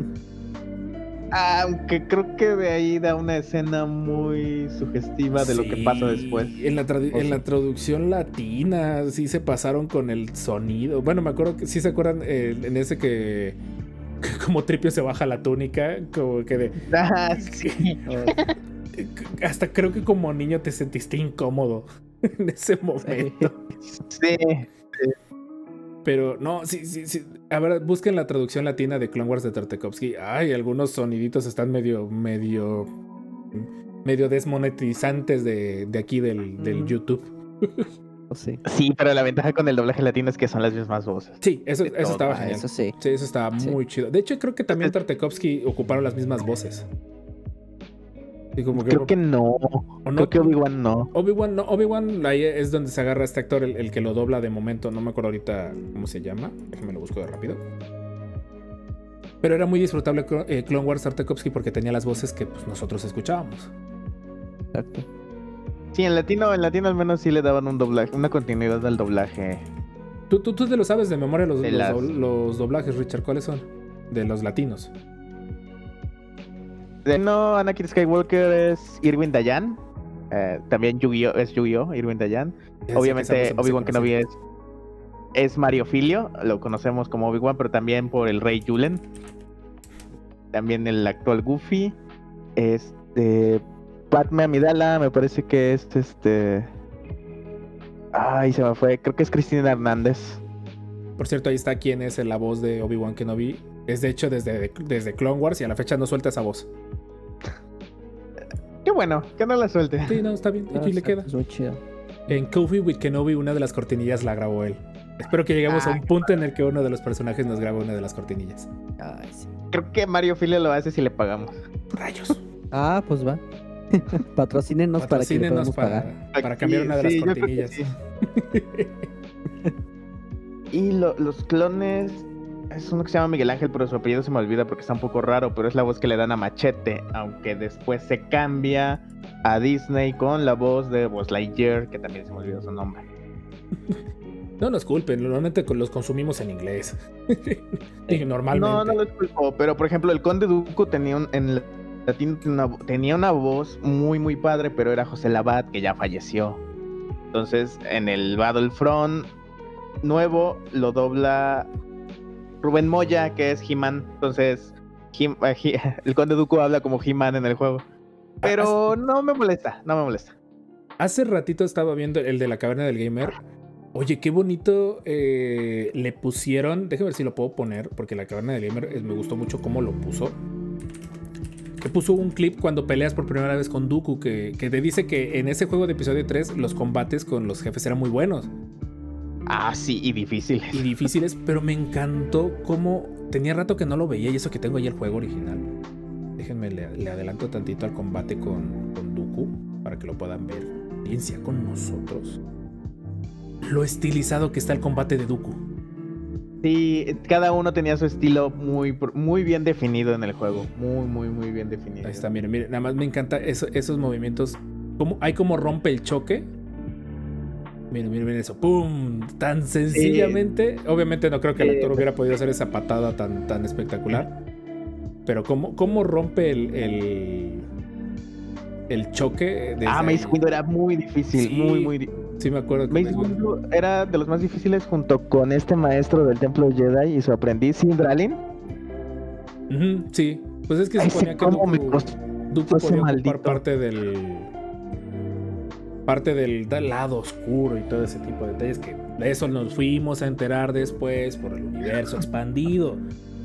Aunque creo que de ahí da una escena muy sugestiva de lo que pasa después. En la, en la traducción latina sí se pasaron con el sonido. Bueno, me acuerdo que sí se acuerdan eh, en ese que como Tripio se baja la túnica, como que de... Ah, sí. Hasta creo que como niño te sentiste incómodo en ese momento. Sí. Pero no, sí, sí, sí. A ver, busquen la traducción latina de Clone Wars de Tartakovsky. Ay, algunos soniditos están medio, medio, medio desmonetizantes de, de aquí del, del. YouTube. Sí. Sí, pero la ventaja con el doblaje latino es que son las mismas voces. Sí, eso, eso todo, estaba ah, genial. Eso sí. Sí, eso estaba Sí. muy chido. De hecho, creo que también Tartakovsky ocuparon las mismas voces. Y como que, Creo que no. o no, Creo que Obi-Wan no. Obi-Wan, no, Obi-Wan ahí es donde se agarra este actor, el, el que lo dobla de momento. No me acuerdo ahorita cómo se llama. Déjame lo busco de rápido. Pero era muy disfrutable eh, Clone Wars Tartakovsky porque tenía las voces que pues, nosotros escuchábamos. Exacto. Sí, en latino, en latino al menos sí le daban un doblaje, una continuidad al doblaje. Tú, tú, tú te lo sabes de memoria los, De los las- do- los doblajes, Richard. ¿Cuáles son? De los latinos. De no, Anakin Skywalker es Irwin Dayan. Eh, también Yu-Gi-Oh! es Yu-Gi-Oh! Irwin Dayan. Obviamente Obi-Wan Kenobi es, es Mario Filio, lo conocemos como Obi-Wan, pero también por el Rey Julen. También el actual Goofy. Este. Padme Amidala, me parece que es este. Ay, se me fue. Creo que es Cristina Hernández. Por cierto, ahí está quién es la voz de Obi-Wan Kenobi. Es de hecho desde, desde Clone Wars y a la fecha no suelta esa voz. Qué bueno, que no la suelte. Sí, no, está bien. Ah, Aquí le está- queda. es muy chido. En Coffee with Kenobi, una de las cortinillas la grabó él. Espero que lleguemos a Ah, un punto en el que uno de los personajes nos grabe una de las cortinillas. Ay, sí. Creo que Mario Filio lo hace si le pagamos. Rayos. Ah, pues va. Patrocínenos para que le podamos para, pagar. para cambiar una de las Sí, cortinillas. sí. y lo- los clones. Es uno que se llama Miguel Ángel, pero su apellido se me olvida porque está un poco raro, pero es la voz que le dan a Machete, aunque después se cambia a Disney con la voz de Buzz Lightyear, que también se me olvidó su nombre. No nos culpen, normalmente los consumimos en inglés. Dije, normalmente. No, no lo culpo, pero por ejemplo, el Conde Duco tenía un, en una, tenía una voz muy, muy padre, pero era José Labat, que ya falleció. Entonces, en el Battlefront nuevo lo dobla Rubén Moya, que es He-Man. Entonces, He- eh, He- el Conde Duco habla como He-Man en el juego. Pero no me molesta, no me molesta. Hace ratito estaba viendo el de la caverna del gamer. Oye, qué bonito eh, le pusieron. Déjame ver si lo puedo poner, porque la caverna del gamer eh, me gustó mucho cómo lo puso. Que puso un clip cuando peleas por primera vez con Dooku, que, que te dice que en ese juego de episodio 3 los combates con los jefes eran muy buenos Ah, sí, y difícil. y difíciles, pero me encantó cómo tenía rato que no lo veía y eso que tengo ahí el juego original. Déjenme, le, le adelanto tantito al combate con, con Dooku para que lo puedan ver. Ciencia con nosotros. Lo estilizado que está el combate de Dooku. Sí, cada uno tenía su estilo muy, muy bien definido en el juego. Muy, muy, muy bien definido. Ahí está, miren, miren, nada más me encanta eso- esos movimientos. Como, hay como rompe el choque. Miren, miren, miren eso. ¡Pum! Tan sencillamente. Obviamente no creo que el actor hubiera podido hacer esa patada tan, tan espectacular. Pero cómo, cómo rompe el, el, el choque. Ah, Mace? Windu era muy difícil, Sí. muy, muy di- Sí, me acuerdo. que Mace Windu era de los más difíciles junto con este maestro del templo Jedi y su aprendiz Sindralin. Ujú, sí. Pues es que se Ay, suponía sí, que cómo me Dooku, Dooku podía ocupar parte del. Parte del, del lado oscuro y todo ese tipo de detalles que de eso nos fuimos a enterar después por el universo expandido.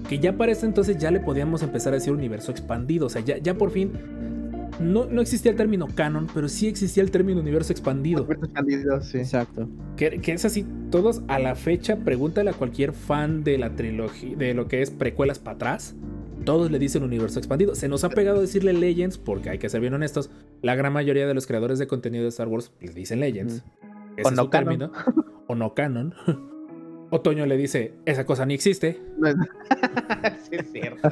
Que ya para ese entonces ya le podíamos empezar a decir universo expandido. O sea, ya, ya por fin. No, no existía el término canon, pero sí existía el término universo expandido. expandido, sí. Exacto. Que, que es así, todos a la fecha, pregúntale a cualquier fan de la trilogía, de lo que es precuelas para atrás, todos le dicen universo expandido. Se nos ha pegado decirle Legends, porque hay que ser bien honestos, la gran mayoría de los creadores de contenido de Star Wars les dicen Legends. Ese O es no su canon. término. O no canon. Otoño le dice, esa cosa ni existe. sí, es cierto.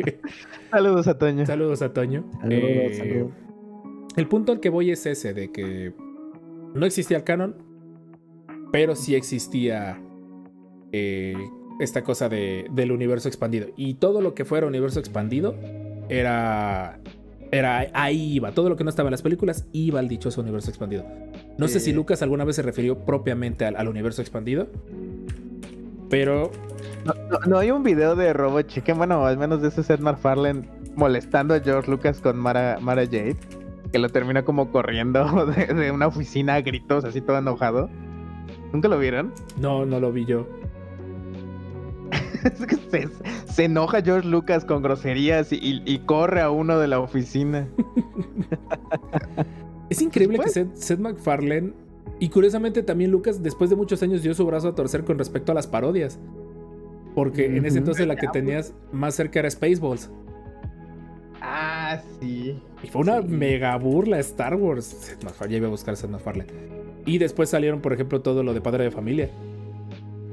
Saludos a Toño. Saludos a Toño. Saludos, Eh, saludos. El punto al que voy es ese, de que no existía el canon, pero sí existía eh, esta cosa de, del universo expandido. Y todo lo que fuera universo expandido era, era ahí iba. Todo lo que no estaba en las películas iba al dichoso universo expandido. No sé si Lucas alguna vez se refirió propiamente al, al universo expandido, pero No, no- no hay un video de Robo Chicken, bueno, al menos de ese Seth MacFarlane molestando a George Lucas con Mara, Mara Jade, que lo termina como corriendo de, de una oficina a gritos, así todo enojado. ¿Nunca lo vieron? no, no lo vi yo. Se, se enoja George Lucas con groserías y, corre a uno de la oficina. Es increíble Pues- que Seth, Seth MacFarlane y curiosamente también Lucas después de muchos años dio su brazo a torcer con respecto a las parodias. Porque en ese entonces la que tenías más cerca era Spaceballs. Ah, sí. Y fue una Sí. mega burla Star Wars. Seth MacFarlane, ya iba a buscar Seth MacFarlane. Y después salieron, por ejemplo, todo lo de Padre de Familia.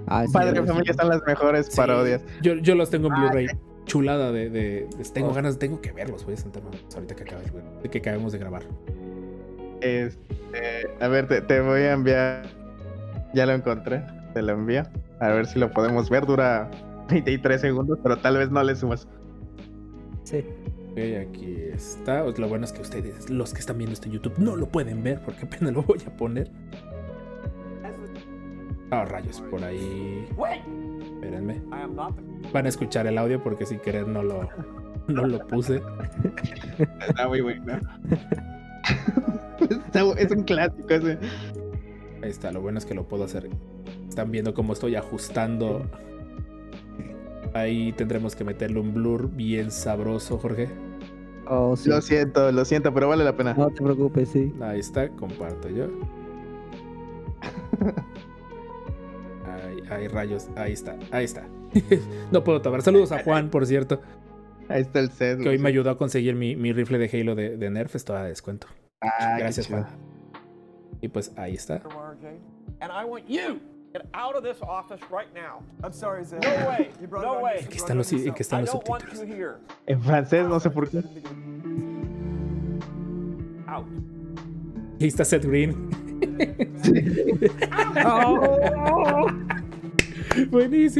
Ah, sí, Padre de familia están las mejores Sí, parodias. Yo, yo los tengo en Ah, Blu-ray. Chulada de, de- de- Tengo Oh. ganas, tengo que verlos. Voy a sentarme ahorita que acabe, de que acabemos de grabar. Este, a ver, te, te voy a enviar. Ya lo encontré. Te lo envío. A ver si lo podemos ver. Dura 23 segundos, pero tal vez no le sumas. Sí. Ok, aquí está. Lo bueno es que ustedes, los que están viendo este YouTube, no lo pueden ver porque apenas lo voy a poner. Ah, rayos, por ahí. Espérenme. Van a escuchar el audio porque sin querer no lo, no lo puse. Está muy bueno. Es un clásico ese. Ahí está, lo bueno es que lo puedo hacer. Están viendo cómo estoy ajustando. Ahí tendremos que meterle un blur bien sabroso, Jorge. Oh, sí. Lo siento, lo siento, pero vale la pena. No te preocupes, sí. Ahí está, comparto yo. Ay, ay, rayos, ahí está, ahí está. no puedo tapar. Saludos a Juan, por cierto, Ahí está el set. que hoy me ayudó a conseguir mi, mi rifle de Halo de, de Nerf. Esto a descuento. Ah, qué Gracias. Juan. Y pues ahí está. Yourself. Aquí están los, están subtítulos. En francés, no sé por qué. Out. Y ahí está Seth Green. Buenísimo. There. Is.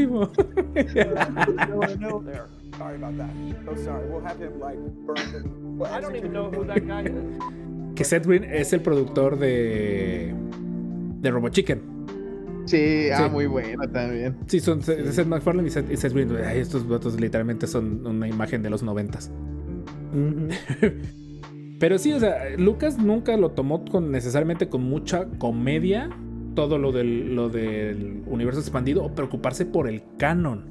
Que Seth Green es el productor de. de Robot Chicken. Sí, ah, Sí. muy bueno también. Sí, son Seth Seth MacFarlane y Seth, y Seth Green. Ay, estos vatos literalmente son una imagen de los noventas. Pero sí, o sea, Lucas nunca lo tomó con necesariamente con mucha comedia. Todo lo del, lo del universo expandido o preocuparse por el canon.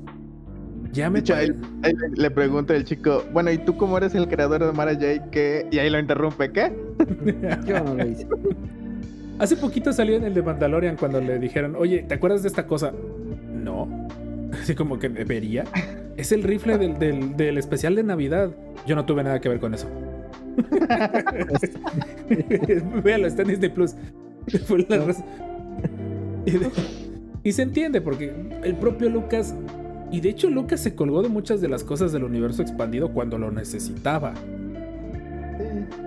Ya me ahí, pare- ahí le, pregunta el chico, bueno, ¿y tú cómo eres el creador de Mara J? ¿Qué? Y ahí lo interrumpe, ¿qué? Yo no lo hice. Hace poquito salió en el de Mandalorian cuando le dijeron, oye, ¿te acuerdas de esta cosa? No. Así como que debería. Es el rifle del, del- del especial de Navidad. Yo no tuve nada que ver con eso. Véalo, está en Disney Plus. Fue la razón. Y, se entiende porque el propio Lucas. Y de hecho, Lucas se colgó de muchas de las cosas del universo expandido cuando lo necesitaba.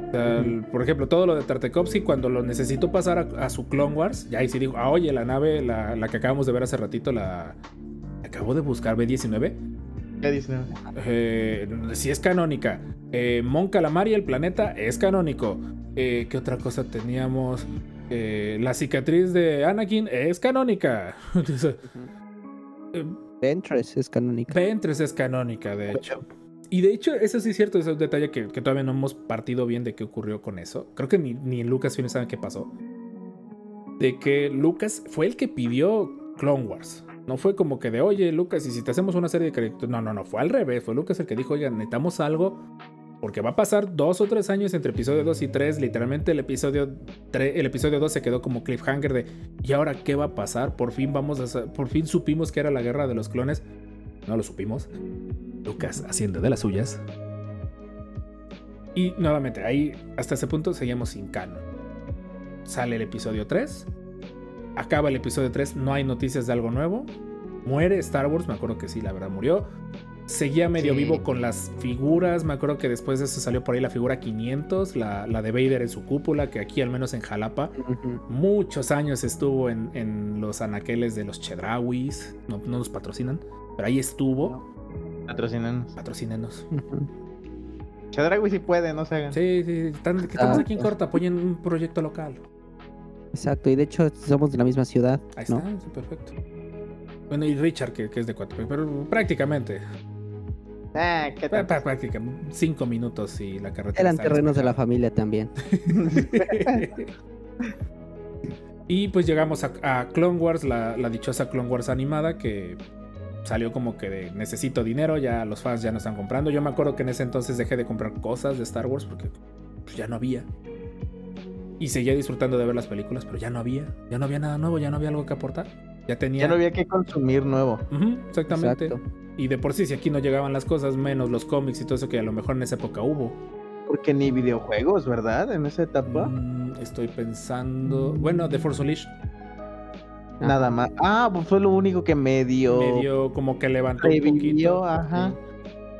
O sea, el- por ejemplo, todo lo de Tartakovsky, cuando lo necesitó pasar a, a su Clone Wars, ya ahí sí dijo, ah, oye, la nave, la, la que acabamos de ver hace ratito, la acabo de buscar, B19, ¿Qué dice? eh, sí es canónica. Eh, Mon Calamari, el planeta, es canónico. Eh, ¿Qué otra cosa teníamos? Eh, la cicatriz de Anakin es canónica. Eh, Ventress es canónica. Ventress es canónica, de hecho. Y de hecho, eso sí es cierto, ese es un detalle que, que todavía no hemos partido bien de qué ocurrió con eso. Creo que ni, ni en Lucasfilm saben qué pasó. De que Lucas fue el que pidió Clone Wars. No fue como que de, oye, Lucas, y si te hacemos una serie de créditos. No, no, no, fue al revés. Fue Lucas el que dijo, oigan, necesitamos algo. Porque va a pasar dos o tres años entre episodio 2 y 3. Literalmente el episodio, 3, el episodio 2 se quedó como cliffhanger de, ¿y ahora qué va a pasar? Por fin vamos a, por fin supimos que era la guerra de los clones. No lo supimos. Lucas haciendo de las suyas. Y nuevamente, ahí hasta ese punto seguimos sin canon. Sale el episodio 3. Acaba el episodio 3, no hay noticias de algo nuevo. Muere Star Wars, me acuerdo que sí, la verdad murió. Seguía medio Sí. vivo con las figuras. Me acuerdo que después de eso salió por ahí la figura 500, la, la de Vader en su cúpula, que aquí al menos en Jalapa muchos años estuvo en, en los anaqueles de los Chedrawis. No, no nos patrocinan, pero ahí estuvo. Patrocinanos. Patrocínenos. Ujú. Chadragui sí puede, no se hagan. Sí, sí, están- que estamos aquí en corta, apoyen un proyecto local. Exacto, y de hecho somos de la misma ciudad, Ahí ¿no? está, sí, perfecto. Bueno, y Richard, que, que es de cuatro, pero prácticamente. Ah, ¿qué tal? prácticamente cinco minutos y la carretera. Eran terrenos de la familia también. y pues llegamos a, a Clone Wars, la, la dichosa Clone Wars animada que salió como que de necesito dinero, ya los fans ya no están comprando. Yo me acuerdo que en ese entonces dejé de comprar cosas de Star Wars porque pues, ya no había. Y seguía disfrutando de ver las películas, pero ya no había. Ya no había nada nuevo, ya no había algo que aportar. Ya tenía. Ya no había que consumir nuevo. Exactamente. Exacto. Y de por sí, si aquí no llegaban las cosas, menos los cómics y todo eso que a lo mejor en esa época hubo. Porque ni videojuegos, ¿verdad? En esa etapa. Mm, estoy pensando. Bueno, The Force Unleashed Nada más. Ah, pues fue lo único que medio, medio como que levantó un poquito. ajá.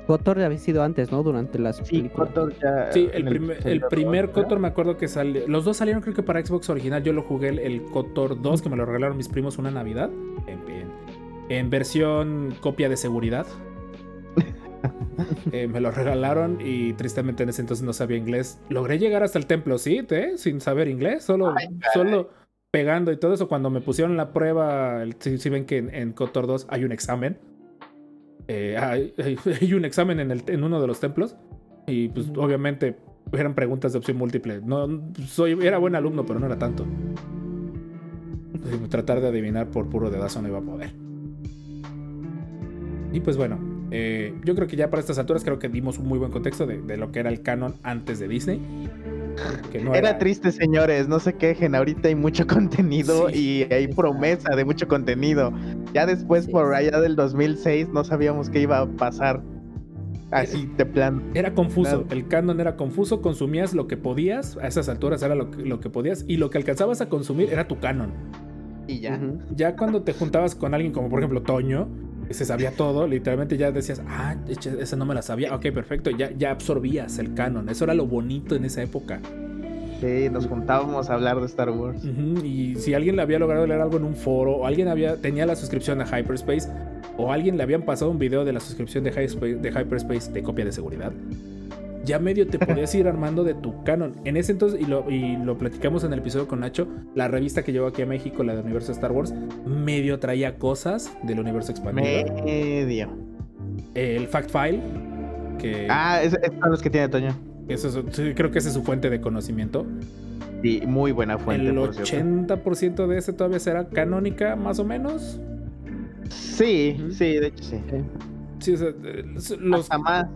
Kotor había sido antes, ¿no? Durante las Sí, películas. Ya. Sí, el, primer- el episodio primer dos, ¿no? Kotor me acuerdo que salió. Los dos salieron, creo que para Xbox original. Yo lo jugué el, el Kotor 2, que me lo regalaron mis primos una Navidad. En, en- en versión copia de seguridad. Eh, me lo regalaron y tristemente en ese entonces no sabía inglés. Logré llegar hasta el templo, sí, ¿eh? sin saber inglés, solo, solo pegando y todo eso. Cuando me pusieron la prueba, el- si, si ven que en, en Kotor 2 hay un examen. Eh, hay, hay- un examen en, el, en uno de los templos. Y pues obviamente eran preguntas de opción múltiple. No, soy, era buen alumno, pero no era tanto. Eh, Tratar de adivinar por puro dedazo no iba a poder. Y pues bueno, eh, yo creo que ya para estas alturas creo que dimos un muy buen contexto de, de lo que era el canon antes de Disney. Que no Era triste, señores, no se quejen, ahorita hay mucho contenido Sí. y hay promesa de mucho contenido. Ya después, Sí, por allá del 2006, no sabíamos qué iba a pasar. Así de plan. Era confuso, el canon era confuso, consumías lo que podías, a esas alturas era lo que, lo que podías, y lo que alcanzabas a consumir era tu canon. Y ya. Ya cuando te juntabas con alguien como por ejemplo Toño, se sabía todo, literalmente ya decías, ah, esa no me la sabía, ok, perfecto, ya, ya absorbías el canon, eso era lo bonito en esa época. Sí, nos juntábamos a hablar de Star Wars. Y si alguien le había logrado leer algo en un foro, o alguien había, tenía la suscripción a Hyperspace, o alguien le habían pasado un video de la suscripción de, Hyperspace, de Hyperspace de copia de seguridad, ya medio te podías ir armando de tu canon. En ese entonces, y lo, y lo platicamos en el episodio con Nacho, la revista que llevó aquí a México, la de Universo Star Wars, medio traía cosas del universo expandido. Medio. El Fact File, que Ah, es- esos son los que tiene Toño. eso es- creo que esa es su fuente de conocimiento. Sí, muy buena fuente. el por cierto. 80% de ese todavía será canónica, más o menos. Sí, sí, de hecho sí. Sí, o sea, los, Hasta más.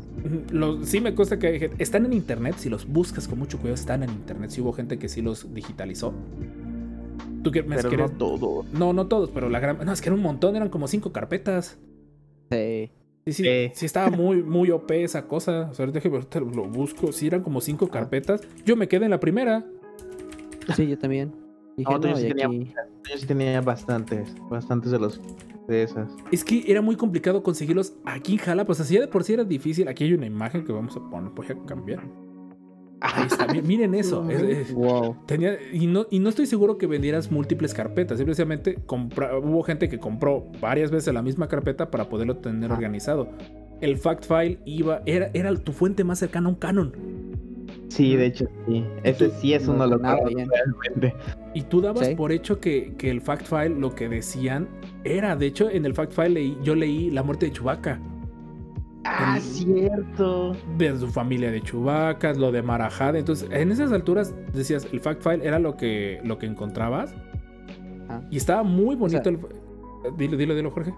los- sí me consta que hay gente- están en internet, si los buscas con mucho cuidado, están en internet. Si hubo gente que sí los digitalizó. ¿Tú qué me Pero no quieres- todo. No, no todos, pero la gran. No, es que era un montón, eran como cinco carpetas. Sí. Sí, sí, Sí. sí estaba muy, muy OP esa cosa. O sea, ahorita lo busco. Sí, eran como cinco carpetas. Yo me quedé en la primera. Sí, yo también. Dije, No, tú no, sí y tenía aquí- Yo sí tenía bastantes, bastantes de los de esas. Es que era muy complicado conseguirlos aquí en Jalapa. O sea, si de por sí era difícil. Aquí hay una imagen que vamos a poner. Voy a cambiar. Ahí está. mi- Miren eso. es- es- Wow. Tenía, y, no, y no estoy seguro que vendieras múltiples carpetas. Simplemente compra- hubo gente que compró varias veces la misma carpeta para poderlo tener Ajá. organizado. El fact file iba, era, era tu fuente más cercana a un canon. Sí, de hecho sí. Ese sí es uno de los. Y tú dabas Sí. por hecho que, que el fact file lo que decían era. De hecho, en el fact file leí- yo leí la muerte de Chewbacca. Ah, cierto. De su familia de Chewbacca, lo de Marajada. Entonces, en esas alturas decías, el fact file era lo que, lo que encontrabas. Ah. Y estaba muy bonito sea- el. Dilo, dilo, dilo, Jorge.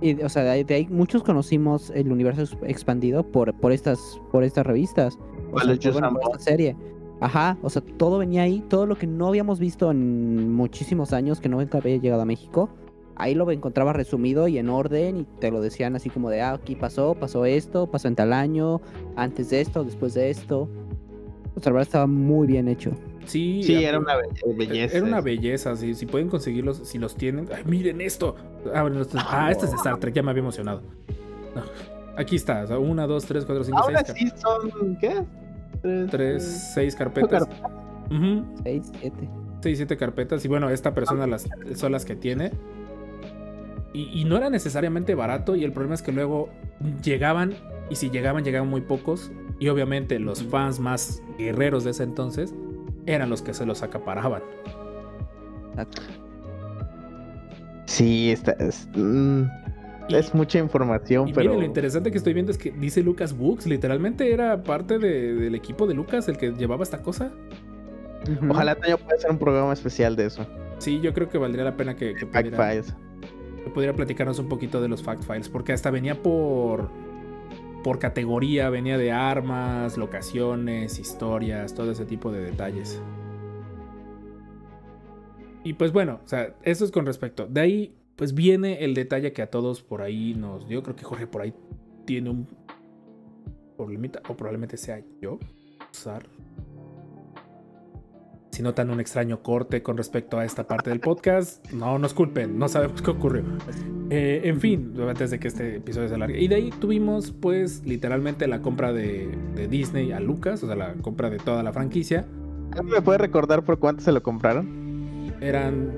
Y, o sea, de ahí, de ahí muchos conocimos el universo ex- expandido por, por estas por estas revistas. O Por sea, por, bueno, Yuuzhan por esta serie. Ajá, o sea, todo venía ahí, todo lo que no habíamos visto en muchísimos años, que no había llegado a México, ahí lo encontraba resumido y en orden y te lo decían así como de, ah, aquí pasó, pasó esto, pasó en tal año, antes de esto, después de esto. O sea, la verdad estaba muy bien hecho. Sí, Sí, era una be- belleza. Era una belleza, sí, si pueden conseguirlos, si los tienen. Ay, miren esto. Ah, bueno, esto es- ah, este es de Star Trek, ya me había emocionado. No, Aquí está, o sea, una, dos, tres, cuatro, cinco, Ahora seis, sí son, ¿qué? Tres, tres, seis carpetas. Ujú, Seis, siete. seis, siete carpetas. Y bueno, esta persona las, son las que tiene. Y, y no era necesariamente barato. Y el problema es que luego llegaban. Y si llegaban, llegaban muy pocos. Y obviamente los fans más guerreros de ese entonces eran los que se los acaparaban. Exacto. Sí, está, es, mm, Y- es mucha información, Y pero miren, lo interesante que estoy viendo es que dice Lucas Books, literalmente era parte de- del equipo de Lucas el que llevaba esta cosa. Ujú. ojalá Toño pueda hacer un programa especial de eso. Sí, yo creo que valdría la pena que, que Back pudiera, Files. que pudiera platicarnos un poquito de los fact files, porque hasta venía por por categoría, venía de armas, locaciones, historias, todo ese tipo de detalles. Y pues bueno, o sea, eso es con respecto. De ahí, pues viene el detalle que a todos por ahí nos dio. Creo que Jorge por ahí tiene un problemita, o probablemente sea yo. Usar. Si notan un extraño corte con respecto a esta parte del podcast, no nos culpen, no sabemos qué ocurrió. Eh, en fin, antes de que este episodio se alargue. Y de ahí tuvimos, pues, literalmente la compra de, de Disney a Lucas, o sea, la compra de toda la franquicia. ¿Me puede recordar por cuánto se lo compraron? Eran.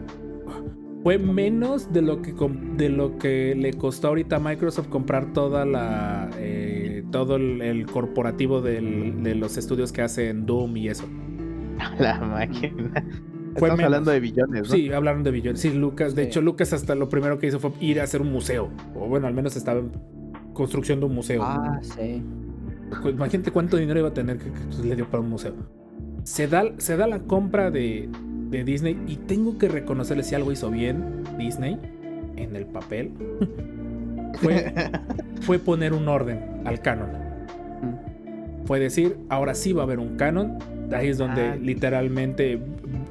Fue menos de lo que, de lo que le costó ahorita a Microsoft comprar toda la. eh, todo el, el corporativo del- de los estudios que hacen Doom y eso. La máquina. Fue Estamos menos. hablando de billones, ¿no? Sí, hablaron de billones. Sí, Lucas. De Sí. hecho, Lucas hasta lo primero que hizo fue ir a hacer un museo. O bueno, al menos estaba en construcción de un museo. Ah, sí. Imagínate cuánto dinero iba a tener que, que, pues, le dio para un museo. Se da, se da la compra de, de Disney y tengo que reconocerle si algo hizo bien Disney en el papel. fue, fue poner un orden al canon. Fue decir, ahora sí va a haber un canon. Ahí es donde Ah. literalmente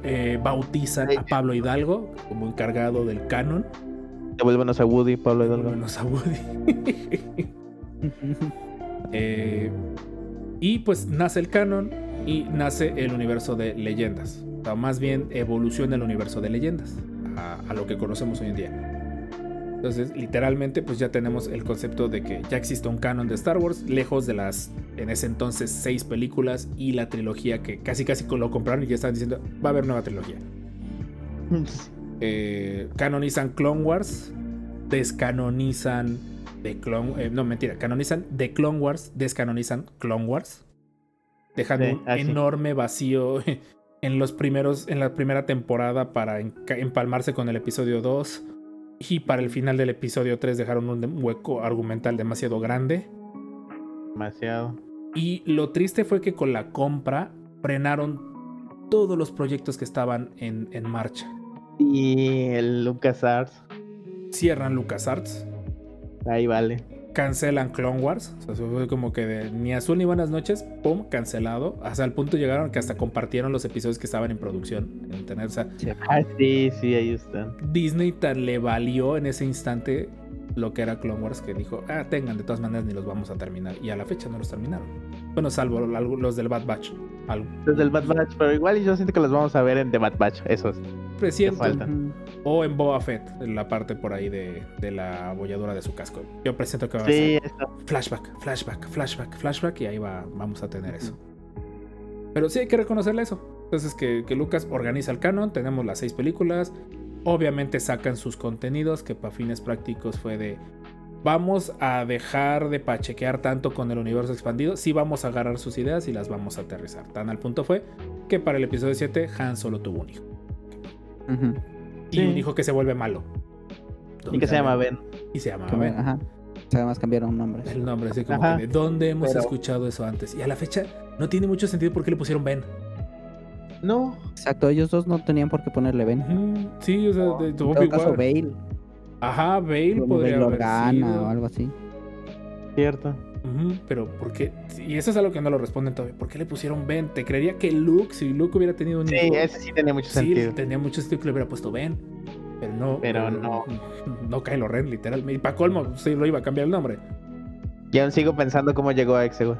eh, bautizan a Pablo Hidalgo como encargado del canon. Devuélvenos a Woody, Pablo Hidalgo. Vámonos a Woody. Eh, y pues nace el canon y nace el universo de leyendas. O más bien evoluciona el universo de leyendas a, a lo que conocemos hoy en día. Entonces, literalmente, pues ya tenemos el concepto de que ya existe un canon de Star Wars, lejos de las, en ese entonces, seis películas y la trilogía que casi casi lo compraron y ya estaban diciendo, va a haber nueva trilogía. Eh, canonizan Clone Wars, descanonizan de Clone, eh, no mentira, canonizan de Clone Wars, descanonizan Clone Wars, dejando Sí, un enorme vacío en los primeros, en la primera temporada para empalmarse con el episodio 2 y para el final del episodio 3 dejaron un hueco argumental demasiado grande. Demasiado. Y lo triste fue que con la compra frenaron todos los proyectos que estaban en, en marcha. Y el LucasArts, Cierran LucasArts, ahí vale. Cancelan Clone Wars. O sea, fue como que de ni azul ni buenas noches, pum, cancelado. Hasta el punto llegaron que hasta compartieron los episodios que estaban en producción en internet. O sea, Ah, sí, sí, ahí están. Disney tan le valió en ese instante lo que era Clone Wars que dijo, ah, tengan, de todas maneras ni los vamos a terminar. Y a la fecha no los terminaron. Bueno, salvo los del Bad Batch. Algo. Desde el Bad Batch, pero igual yo siento que los vamos a ver en The Bad Batch, esos. Presiento. O en Boba Fett, en la parte por ahí de, de la abolladura de su casco. Yo presiento que va a ser eso. flashback, flashback, flashback, flashback y ahí va, vamos a tener eso. Pero sí hay que reconocerle eso. Entonces que, que Lucas organiza el canon, tenemos las seis películas, obviamente sacan sus contenidos, que para fines prácticos fue de, vamos a dejar de pachequear tanto con el universo expandido, sí vamos a agarrar sus ideas y las vamos a aterrizar. Tan al punto fue que para el episodio 7 Han solo tuvo un hijo. Y Sí. un hijo que se vuelve malo. ¿Y que se llama Ben? Y se llama Ben. Ajá. O sea, además cambiaron nombres. El nombre, así como Ajá. que de dónde hemos Pero- escuchado eso antes. Y a la fecha no tiene mucho sentido por qué le pusieron Ben. No. Exacto, ellos dos no tenían por qué ponerle Ben. Sí, o sea, de, En todo caso. Bale. Ajá, Bale podría Bail haber Organa sido. o algo así. Cierto. Pero ¿por qué? Y eso es algo que no lo responden todavía. ¿Por qué le pusieron Ben? Te creería que Luke, si Luke hubiera tenido un Sí, hijo, ese sí tenía mucho sí, sentido. tenía mucho sentido que le hubiera puesto Ben. Pero no. Pero no. No Kylo Ren, literalmente. Y para colmo, sí lo iba a cambiar el nombre. Y aún sigo pensando cómo llegó a Exegol.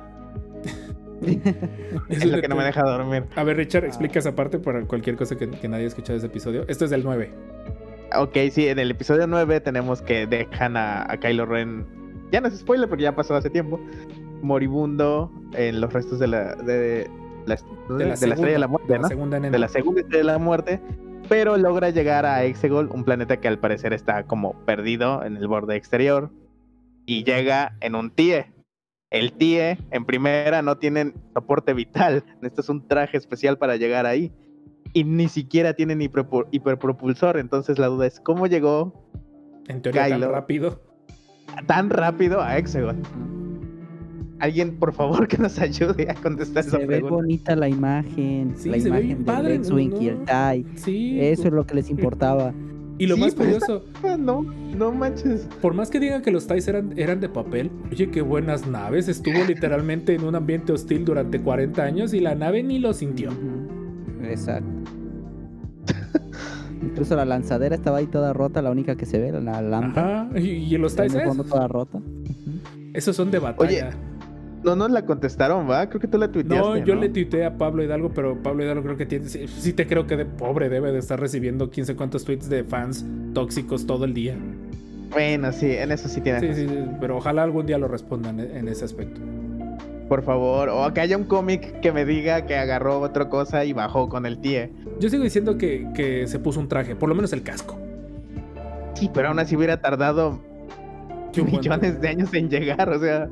Es lo que no me deja dormir. A ver, Richard, explica esa parte para cualquier cosa que, que nadie haya escuchado de ese episodio. Esto es del 9. Ok, sí, en el episodio 9 tenemos que dejan a, a Kylo Ren. Ya no es spoiler porque ya pasó hace tiempo. Moribundo en los restos de la, de, la, de la estrella de la muerte, de la ¿no? segunda de la segunda estrella de la muerte, pero logra llegar a Exegol, un planeta que al parecer está como perdido en el borde exterior, y llega en un TIE. El TIE, en primera, no tienen soporte vital. Esto es un traje especial para llegar ahí. Y ni siquiera tienen hiperpropulsor. Entonces la duda es, ¿cómo llegó En teoría tan rápido. Tan rápido a Exegol? Alguien, por favor, que nos ayude a contestar esa Se ve pregunta. bonita la imagen. Sí, la se ve imagen del padre, y ¿no? el TIE. Sí. Eso es lo que les importaba. Y lo Sí, más curioso, No, no manches. por más que digan que los TIEs eran, eran de papel, oye, qué buenas naves. Estuvo literalmente en un ambiente hostil durante 40 años y la nave ni lo sintió. Exacto. Incluso la lanzadera estaba ahí toda rota, la única que se ve, la lámpara. Ajá. Y, los en el esos, fondo toda rota. esos son de batalla. no nos la contestaron, ¿va? Creo que tú la tuiteaste. No, yo le tuiteé a Pablo Hidalgo, pero Pablo Hidalgo creo que tiene. Sí, sí te creo que de pobre debe de estar recibiendo 15 cuantos tweets de fans tóxicos todo el día. Bueno, sí, en eso sí tienes. Sí, razón. sí, pero ojalá algún día lo respondan en en ese aspecto. Por favor, o que haya un cómic que me diga que agarró otra cosa y bajó con el tie. Yo sigo diciendo que, que se puso un traje, por lo menos el casco. Sí, pero aún así hubiera tardado Sí, millones de años en llegar, o sea.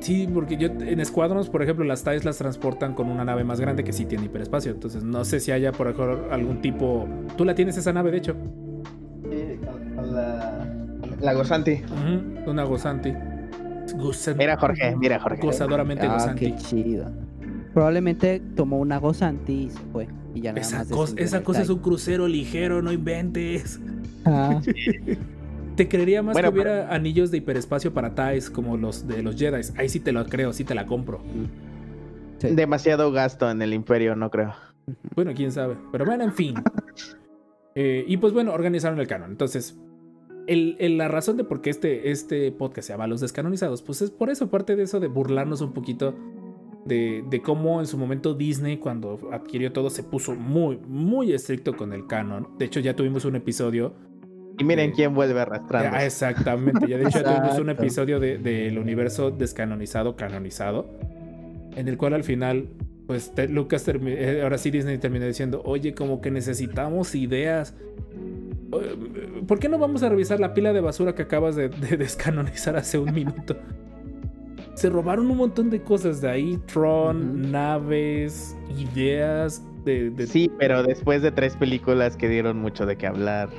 Sí, porque yo en Squadrons, por ejemplo, las TIEs las transportan con una nave más grande que sí tiene hiperespacio. Entonces, no sé si haya, por ejemplo, algún tipo. Tú la tienes esa nave, de hecho. con la, la Gozanti. Una gozanti. Gozan- Mira, Jorge, mira, Jorge. Gozadoramente Ah, gozanti. qué chido. Probablemente tomó una gozanti y se fue. Y ya nada Esa, más cosa, esa cosa es un crucero ligero, no inventes. Ah, Te creería más Bueno, que hubiera anillos de hiperespacio para TIEs como los de los Jedi. Ahí sí te lo creo, sí te la compro. sí. Demasiado gasto en el Imperio, no creo. Bueno, quién sabe. Pero bueno, en fin. Eh, y pues bueno, organizaron el canon. Entonces, el, el- la razón de por qué este, este podcast se llama Los Descanonizados, pues es por eso, parte de eso de burlarnos un poquito de, de cómo en su momento Disney, cuando adquirió todo, se puso muy, muy estricto con el canon. De hecho, ya tuvimos un episodio. Y miren quién vuelve arrastrando. Ah, exactamente. Ya de hecho, ya tuvimos un episodio de- del universo descanonizado, canonizado, en el cual al final pues Lucas eh, ahora sí Disney terminó diciendo, oye, como que necesitamos ideas. Eh, ¿Por qué no vamos a revisar la pila de basura que acabas de, de descanonizar hace un minuto? Se robaron un montón de cosas de ahí, Tron, naves, ideas de... de- Sí, pero después de tres películas que dieron mucho de qué hablar.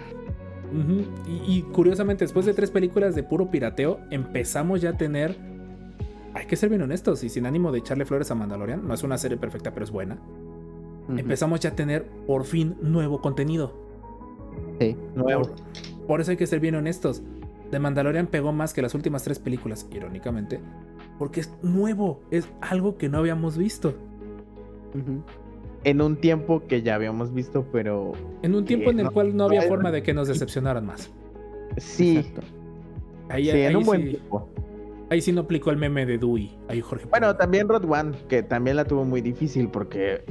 Y, y curiosamente, después de tres películas de puro pirateo, empezamos ya a tener... Hay que ser bien honestos y sin ánimo de echarle flores a Mandalorian, no es una serie perfecta, pero es buena. empezamos ya a tener por fin nuevo contenido. Sí. Nuevo. Por, por eso hay que ser bien honestos. The Mandalorian pegó más que las últimas tres películas, irónicamente, porque es nuevo, es algo que no habíamos visto. En un tiempo que ya habíamos visto, pero En un tiempo en el no- cual no había no- forma de que nos decepcionaran más. sí, Exacto. Ahí, sí, ahí en un buen sí, tiempo. ahí sí no aplicó el meme de Dewey. Ahí Jorge. Bueno, también Rod One, que también la tuvo muy difícil porque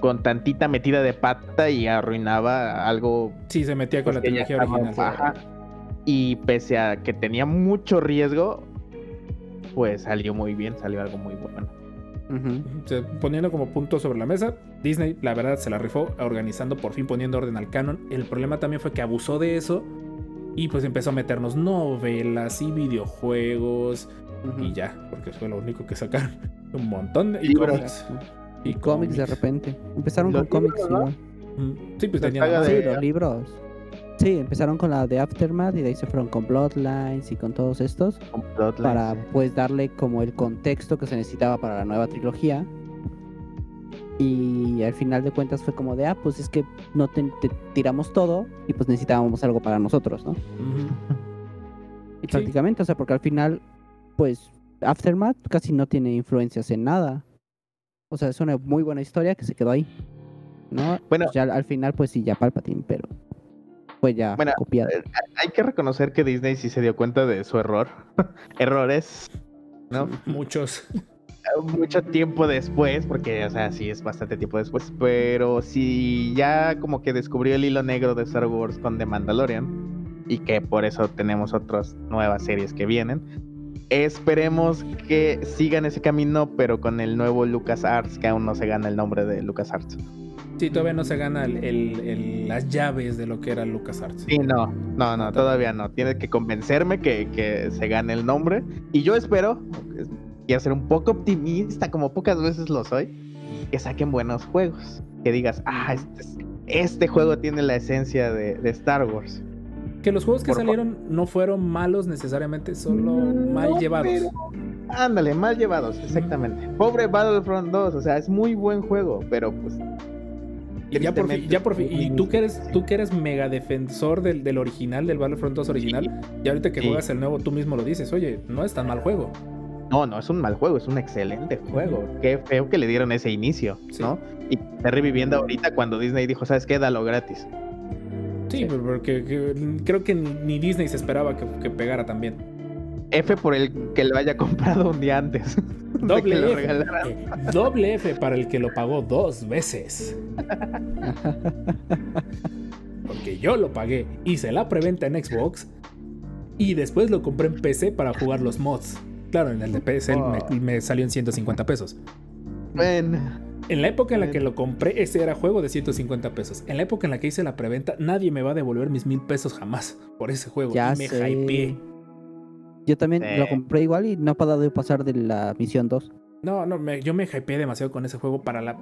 con tantita metida de pata y arruinaba algo Sí, se metía con la estaba original. baja. Y pese a que tenía mucho riesgo, pues salió muy bien, salió algo muy bueno. Ujú. O sea, poniendo como punto sobre la mesa, Disney la verdad se la rifó organizando por fin poniendo orden al canon. El problema también fue que abusó de eso y pues empezó a meternos novelas y videojuegos y ya, porque fue lo único que sacaron. Un montón de Libros. Y cómics de repente. Empezaron con cómics igual. Mm, Sí, pues tenían. Sí, de- los libros. Sí, empezaron con la de Aftermath y de ahí se fueron con Bloodlines y con todos estos Con Bloodlines, para sí. pues darle como el contexto que se necesitaba para la nueva trilogía. Y al final de cuentas fue como de, ah, pues es que no te, te tiramos todo y pues necesitábamos algo para nosotros, ¿no? Y Sí. prácticamente, o sea, porque al final, pues Aftermath casi no tiene influencias en nada. O sea, es una muy buena historia que se quedó ahí. ¿No? Bueno. Pues ya al final, pues sí, ya Palpatine, pero fue ya Bueno, copiado. eh, Hay que reconocer que Disney sí se dio cuenta de su error. Errores. ¿No? Muchos. mucho tiempo después, porque, o sea, sí es bastante tiempo después, pero sí ya como que descubrió el hilo negro de Star Wars con The Mandalorian y que por eso tenemos otras nuevas series que vienen. Esperemos que sigan ese camino, pero con el nuevo LucasArts, que aún no se gana el nombre de LucasArts. Sí, todavía no se gana el- el- el- las llaves de lo que era LucasArts. Sí, no, no, no, todavía no. Tiene que convencerme que, que se gane el nombre. Y yo espero, quiero ser un poco optimista, como pocas veces lo soy, que saquen buenos juegos. Que digas, ah, este, es- este juego tiene la esencia de, de Star Wars. Que los juegos que Por salieron no fueron malos necesariamente, solo mal llevados. pero- Ándale, mal llevados, exactamente. Pobre Battlefront 2, o sea, es muy buen juego, pero pues Y ya por fin, ya por fin. Y tú que eres, tú que eres mega defensor del, del original, del Battlefront 2 original, y ahorita que Sí. juegas el nuevo, tú mismo lo dices, oye, no es tan mal juego. No, no es un mal juego, es un excelente juego. Qué feo que le dieron ese inicio, Sí. ¿no? Y está reviviendo ahorita cuando Disney dijo, ¿sabes qué? Dalo gratis. Sí, pero porque que- creo que ni, Disney se esperaba que, que pegara también. F por el que lo haya comprado un día antes. que lo eh, doble F para el que lo pagó dos veces. Porque yo lo pagué, hice la preventa en Xbox y después lo compré en PC para jugar los mods. Claro, en el de PC me, me salió en 150 pesos. Bueno, En la época en la que lo compré, ese era juego de 150 pesos. En la época en la que hice la preventa, nadie me va a devolver mis mil pesos jamás por ese juego. Ya y me sé. hypeé. Yo también lo compré igual y no ha parado de pasar de la misión 2. No, no, me- yo me hypeé demasiado con ese juego para la.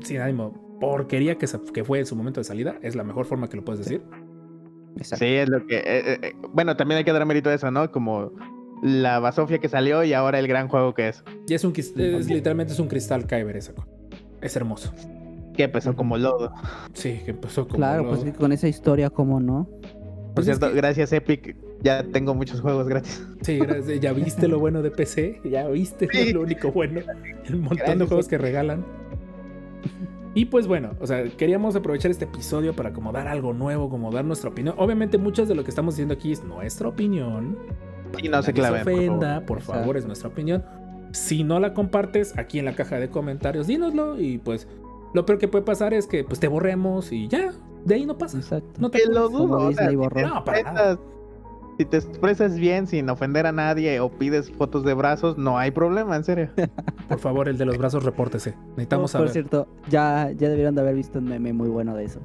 Sin ánimo, porquería que, que fue en su momento de salida. Es la mejor forma que lo puedes decir. Exacto. sí, es lo que. eh, eh, eh, bueno, también hay que dar mérito a eso, ¿no? Como la basofia que salió y ahora el gran juego que es. Y es un. Es, literalmente es un cristal Kyber esa cosa. Es hermoso. Que empezó como lodo. Sí, que empezó como. Claro, pues que con esa historia, ¿cómo no? Por Pues es cierto, que- gracias Epic. Ya tengo muchos juegos gratis. Sí, gracias. ya viste lo bueno de PC. Ya viste Sí. lo único bueno. El montón de juegos que regalan. Y pues bueno, o sea, queríamos aprovechar este episodio para como dar algo nuevo, como dar nuestra opinión. Obviamente, muchas de lo que estamos diciendo aquí es nuestra opinión. Y no se claven. por favor. ofenda, por favor, es nuestra opinión. Si no la compartes, aquí en la caja de comentarios, dínoslo. Y pues, lo peor que puede pasar es que pues te borremos y ya. De ahí no pasa. Exacto. No te Que lo dudo. o sea, si te No, para nada. expresas- Si te expresas bien sin ofender a nadie o pides fotos de brazos, no hay problema, en serio. Por favor, el de los brazos, repórtese. Necesitamos Oh, por saber. cierto, ya, ya debieron de haber visto un meme muy bueno de eso.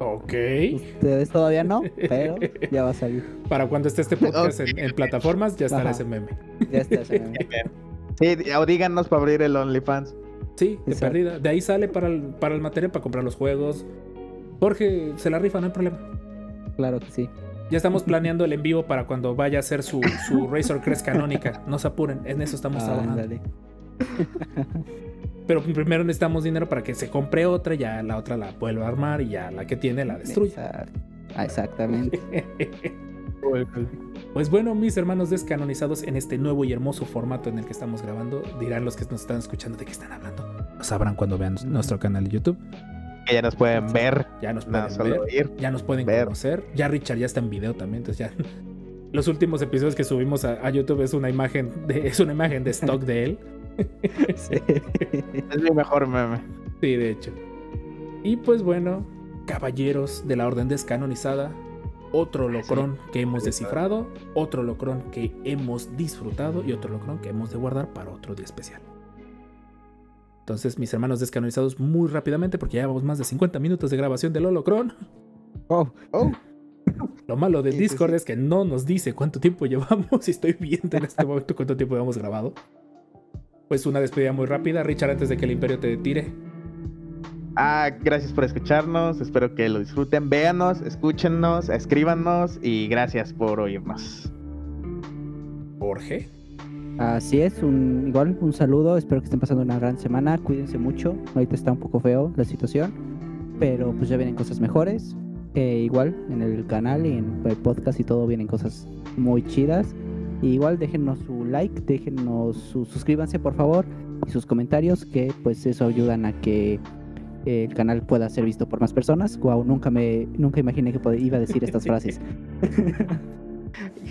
Ok. Ustedes todavía no, pero ya va a salir. Para cuando esté este podcast en, en plataformas, ya estará Ajá. ese meme. Ya está ese meme. Sí, o díganos para abrir el OnlyFans. Sí, de Exacto. perdida. De ahí sale para el, para el material, para comprar los juegos. Jorge se la rifa, no hay problema. Claro que sí. Ya estamos planeando el en vivo para cuando vaya a hacer su, su Razor Crest canónica. No se apuren, en eso estamos Ah, trabajando. Pero primero necesitamos dinero para que se compre otra, ya la otra la vuelva a armar y ya la que tiene la destruye. Ah, Exactamente. Pues bueno, mis hermanos descanonizados en este nuevo y hermoso formato en el que estamos grabando, dirán los que nos están escuchando de qué están hablando. Lo sabrán cuando vean nuestro canal de YouTube. Que ya nos pueden ver, Ya nos no pueden ver, ya nos pueden ver. conocer. Ya Richard ya está en video también, entonces ya los últimos episodios que subimos a, a YouTube es una imagen de es una imagen de stock de él. Sí. Es mi mejor meme. Sí, de hecho. Y pues bueno, caballeros de la orden descanonizada, otro locrón que hemos descifrado, otro locrón que hemos disfrutado y otro locrón que hemos de guardar para otro día especial. Entonces, mis hermanos descanonizados, muy rápidamente, porque ya llevamos más de 50 minutos de grabación del holocrón. Oh, Oh, Lo malo del Discord es que no nos dice cuánto tiempo llevamos y estoy viendo en este momento cuánto tiempo hemos grabado. Pues una despedida muy rápida, Richard, antes de que el imperio te tire. Ah, gracias por escucharnos. Espero que lo disfruten. Véanos, escúchenos, escríbanos y gracias por oírnos. Jorge. Así es, un, igual un saludo, espero que estén pasando una gran semana, cuídense mucho, ahorita está un poco feo la situación, pero pues ya vienen cosas mejores, Eh, igual en el canal y en el podcast y todo vienen cosas muy chidas, Y igual déjennos su like, déjennos su, suscríbanse por favor y sus comentarios que pues eso ayudan a que el canal pueda ser visto por más personas. Wow, nunca me nunca imaginé que iba a decir estas frases.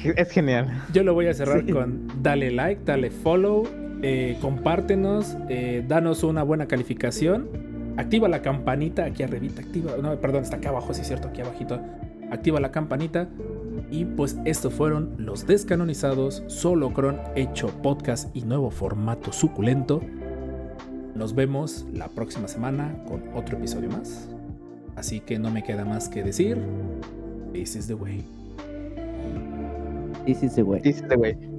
Es genial. Yo lo voy a cerrar Sí. con dale like, dale follow, eh, compártenos, eh, danos una buena calificación, activa la campanita aquí arribita, activa, no, perdón, está acá abajo, sí es cierto, aquí abajito, activa la campanita y pues estos fueron los descanonizados, solo cron hecho podcast y nuevo formato suculento. Nos vemos la próxima semana con otro episodio más. Así que no me queda más que decir, this is the way. This is the way. Dice este güey.